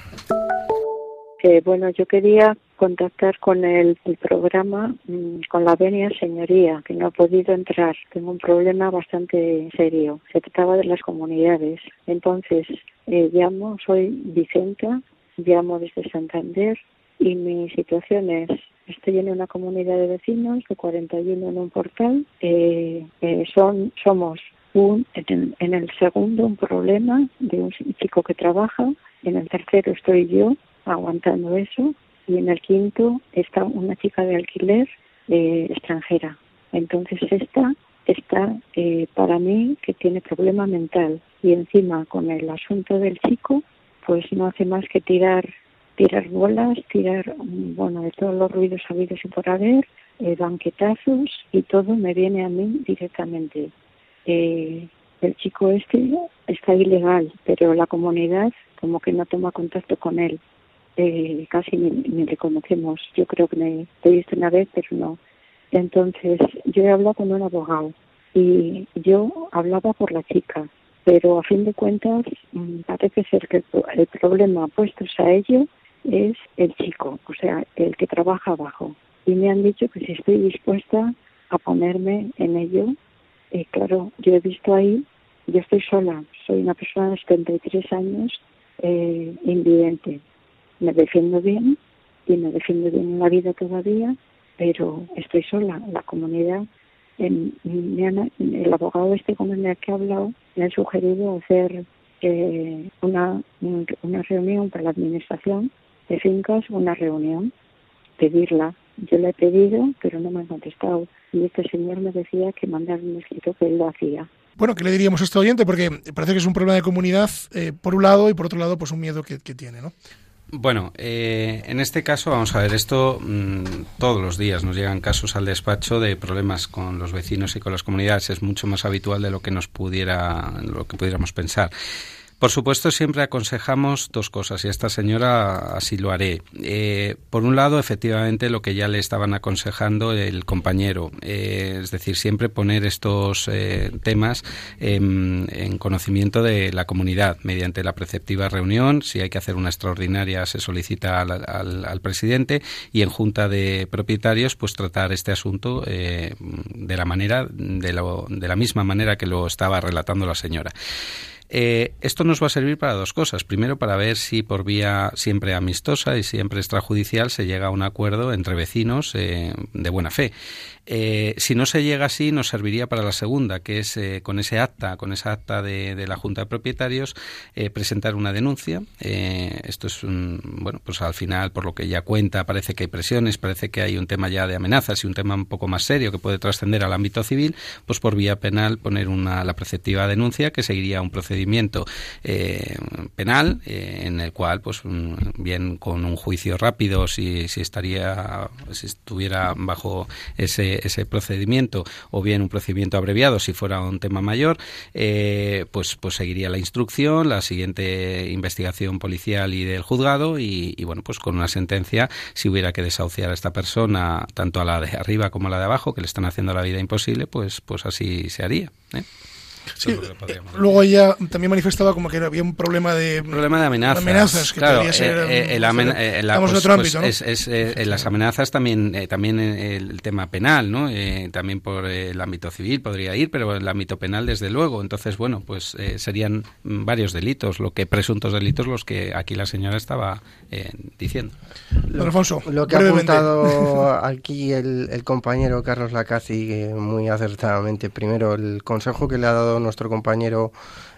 G: bueno, yo quería contactar con el, programa, mm, con la venia señoría, que no ha podido entrar. Tengo un problema bastante serio. Se trataba de las comunidades. Entonces, eh, llamo, soy Vicenta, llamo desde Santander y mi situación es, estoy en una comunidad de vecinos de 41 en un portal. Eh, eh, son, somos un, en, en el segundo un problema de un chico que trabaja, en el tercero estoy yo aguantando eso y en el quinto está una chica de alquiler eh, extranjera. Entonces esta está eh, para mí que tiene problema mental y encima con el asunto del chico pues no hace más que tirar tirar bolas, tirar bueno de todos los ruidos habidos y por haber, eh, banquetazos y todo me viene a mí directamente. el chico este está ilegal, pero la comunidad como que no toma contacto con él eh, casi ni, le conocemos. Yo creo que me he visto una vez, pero no. Entonces, yo he hablado con un abogado y yo hablaba por la chica, pero a fin de cuentas mm, parece ser que el, problema puestos a ello es el chico, o sea, el que trabaja abajo. Y me han dicho que si estoy dispuesta a ponerme en ello, eh, claro, yo he visto ahí, yo estoy sola, soy una persona de 73 años, eh, invidente me defiendo bien, y me defiendo bien en la vida todavía, pero estoy sola. La comunidad, en, el abogado este con el que he hablado, me ha sugerido hacer eh, una, una reunión para la administración de fincas, una reunión, pedirla. Yo la he pedido, pero no me han contestado. Y este señor me decía que mandar un escrito que él lo hacía.
B: Bueno, ¿qué le diríamos a este oyente? Porque parece que es un problema de comunidad, eh, por un lado, y por otro lado, pues un miedo que tiene, ¿no?
C: Bueno, eh, en este caso, vamos a ver, esto mm, todos los días nos llegan casos al despacho de problemas con los vecinos y con las comunidades. Es mucho más habitual de lo que nos pudiera, lo que pudiéramos pensar. Por supuesto, siempre aconsejamos dos cosas y esta señora así lo haré. Eh, por un lado, efectivamente, lo que ya le estaban aconsejando el compañero, eh, es decir, siempre poner estos eh, temas en, conocimiento de la comunidad mediante la preceptiva reunión. Si hay que hacer una extraordinaria, se solicita al, presidente y en junta de propietarios, pues tratar este asunto de la manera, de, de la misma manera que lo estaba relatando la señora. Eh, esto nos va a servir para dos cosas. Primero, para ver si por vía siempre amistosa y siempre extrajudicial se llega a un acuerdo entre vecinos eh, de buena fe. Eh, si no se llega así, nos serviría para la segunda, que es con ese acta, con esa acta de, la Junta de Propietarios, presentar una denuncia. esto es un, bueno, pues al final, por lo que ya cuenta, parece que hay presiones, parece que hay un tema ya de amenazas y un tema un poco más serio que puede trascender al ámbito civil, pues por vía penal poner una, la preceptiva denuncia que seguiría un procedimiento eh, penal eh, en el cual, pues bien con un juicio rápido, si, si estaría, si estuviera bajo ese, ese procedimiento, o bien un procedimiento abreviado, si fuera un tema mayor, eh, pues, pues seguiría la instrucción, la siguiente investigación policial y del juzgado, y, y bueno, pues con una sentencia, si hubiera que desahuciar a esta persona, tanto a la de arriba como a la de abajo, que le están haciendo la vida imposible, pues, pues así se haría. ¿eh?
B: Sí, eh, luego ella también manifestaba como que había un problema de
C: problema de amenazas,
B: amenazas que
C: claro, eh, ser, eh, el eh, la, pues, otro ámbito, pues, ¿no? es, es las amenazas también también el tema penal no también por el ámbito civil podría ir pero el ámbito penal desde luego. Entonces bueno pues serían varios delitos lo que presuntos delitos los que aquí la señora estaba diciendo.
B: Don Alfonso
D: lo que ha apuntado aquí el, el compañero Carlos Lacazzi muy acertadamente. Primero el consejo que le ha dado nuestro compañero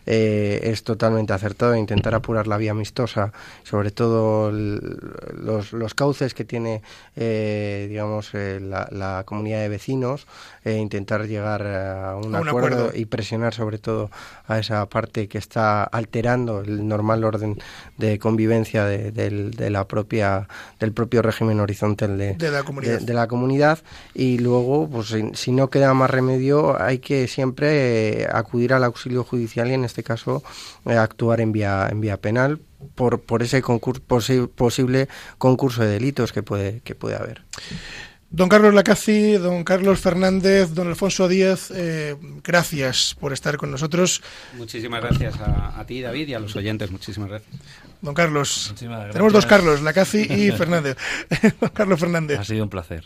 D: eh, es totalmente acertado intentar apurar la vía amistosa, sobre todo los, los, cauces que tiene, eh, digamos, eh, la, comunidad de vecinos, intentar llegar a un, acuerdo, y presionar sobre todo a esa parte que está alterando el normal orden de convivencia de, la propia del propio régimen horizontal de, la comunidad. y luego, pues si, no queda más remedio, hay que siempre acudir al auxilio judicial y en este caso eh, actuar en vía, en vía penal por, por ese concurso, posible concurso de delitos que puede, que puede haber.
B: Don Carlos Lacazzi, don Carlos Fernández, don Alfonso Díaz, eh, gracias por estar con nosotros.
C: Muchísimas gracias a, a, ti, David, y a los oyentes. Muchísimas gracias.
B: Don Carlos, tenemos dos Carlos, Lacazzi y Fernández. don Carlos Fernández.
E: Ha sido un placer.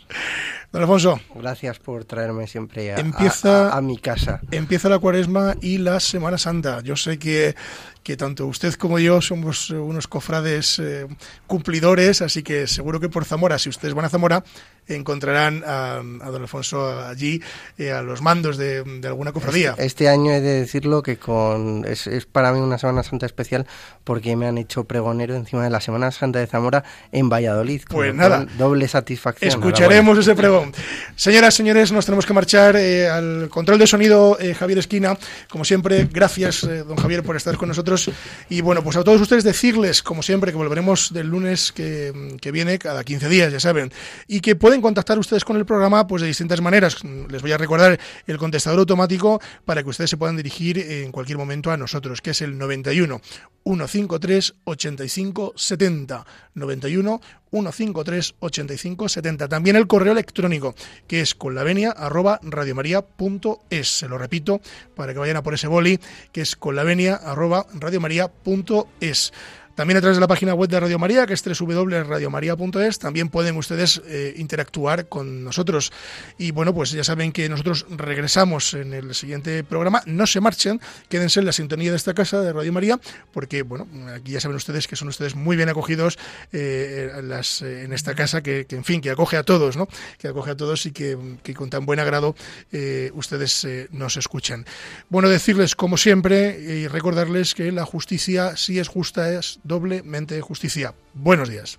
B: Don Alfonso.
D: Gracias por traerme siempre a, a, mi casa.
B: Empieza la cuaresma y la Semana Santa. Yo sé que, que tanto usted como yo somos unos cofrades eh, cumplidores, así que seguro que por Zamora, si ustedes van a Zamora, encontrarán a, don Alfonso allí, eh, a los mandos de, alguna cofradía.
D: Este, este, año he de decirlo que con es, es, para mí una Semana Santa especial porque me han hecho pregonero encima de la Semana Santa de Zamora en Valladolid.
B: Pues nada.
D: Doble satisfacción.
B: Escucharemos ese pregón. Señoras, señores, nos tenemos que marchar eh, al control de sonido eh, Javier Esquina. Como siempre, gracias, eh, don Javier, por estar con nosotros. Y bueno, pues a todos ustedes decirles, como siempre, que volveremos del lunes que, que viene, cada 15 días, ya saben, y que pueden contactar ustedes con el programa pues de distintas maneras. Les voy a recordar el contestador automático para que ustedes se puedan dirigir en cualquier momento a nosotros, que es el 91 153 85 70. 91 153 85 70. También el correo electrónico, que es con la venia arroba radiomaria.es. Se lo repito para que vayan a por ese boli, que es con la venia arroba radiomaria.es. También a través de la página web de Radio María, que es www.radiomaria.es, también pueden ustedes eh, interactuar con nosotros. Y bueno, pues ya saben que nosotros regresamos en el siguiente programa. No se marchen, quédense en la sintonía de esta casa de Radio María, porque bueno, aquí ya saben ustedes que son ustedes muy bien acogidos eh, eh, en esta casa que, en fin, que acoge a todos, ¿no? Que acoge a todos y que, con tan buen agrado ustedes nos escuchan. Bueno, decirles como siempre y recordarles que la justicia, si es justa, es doblemente justicia. Buenos días.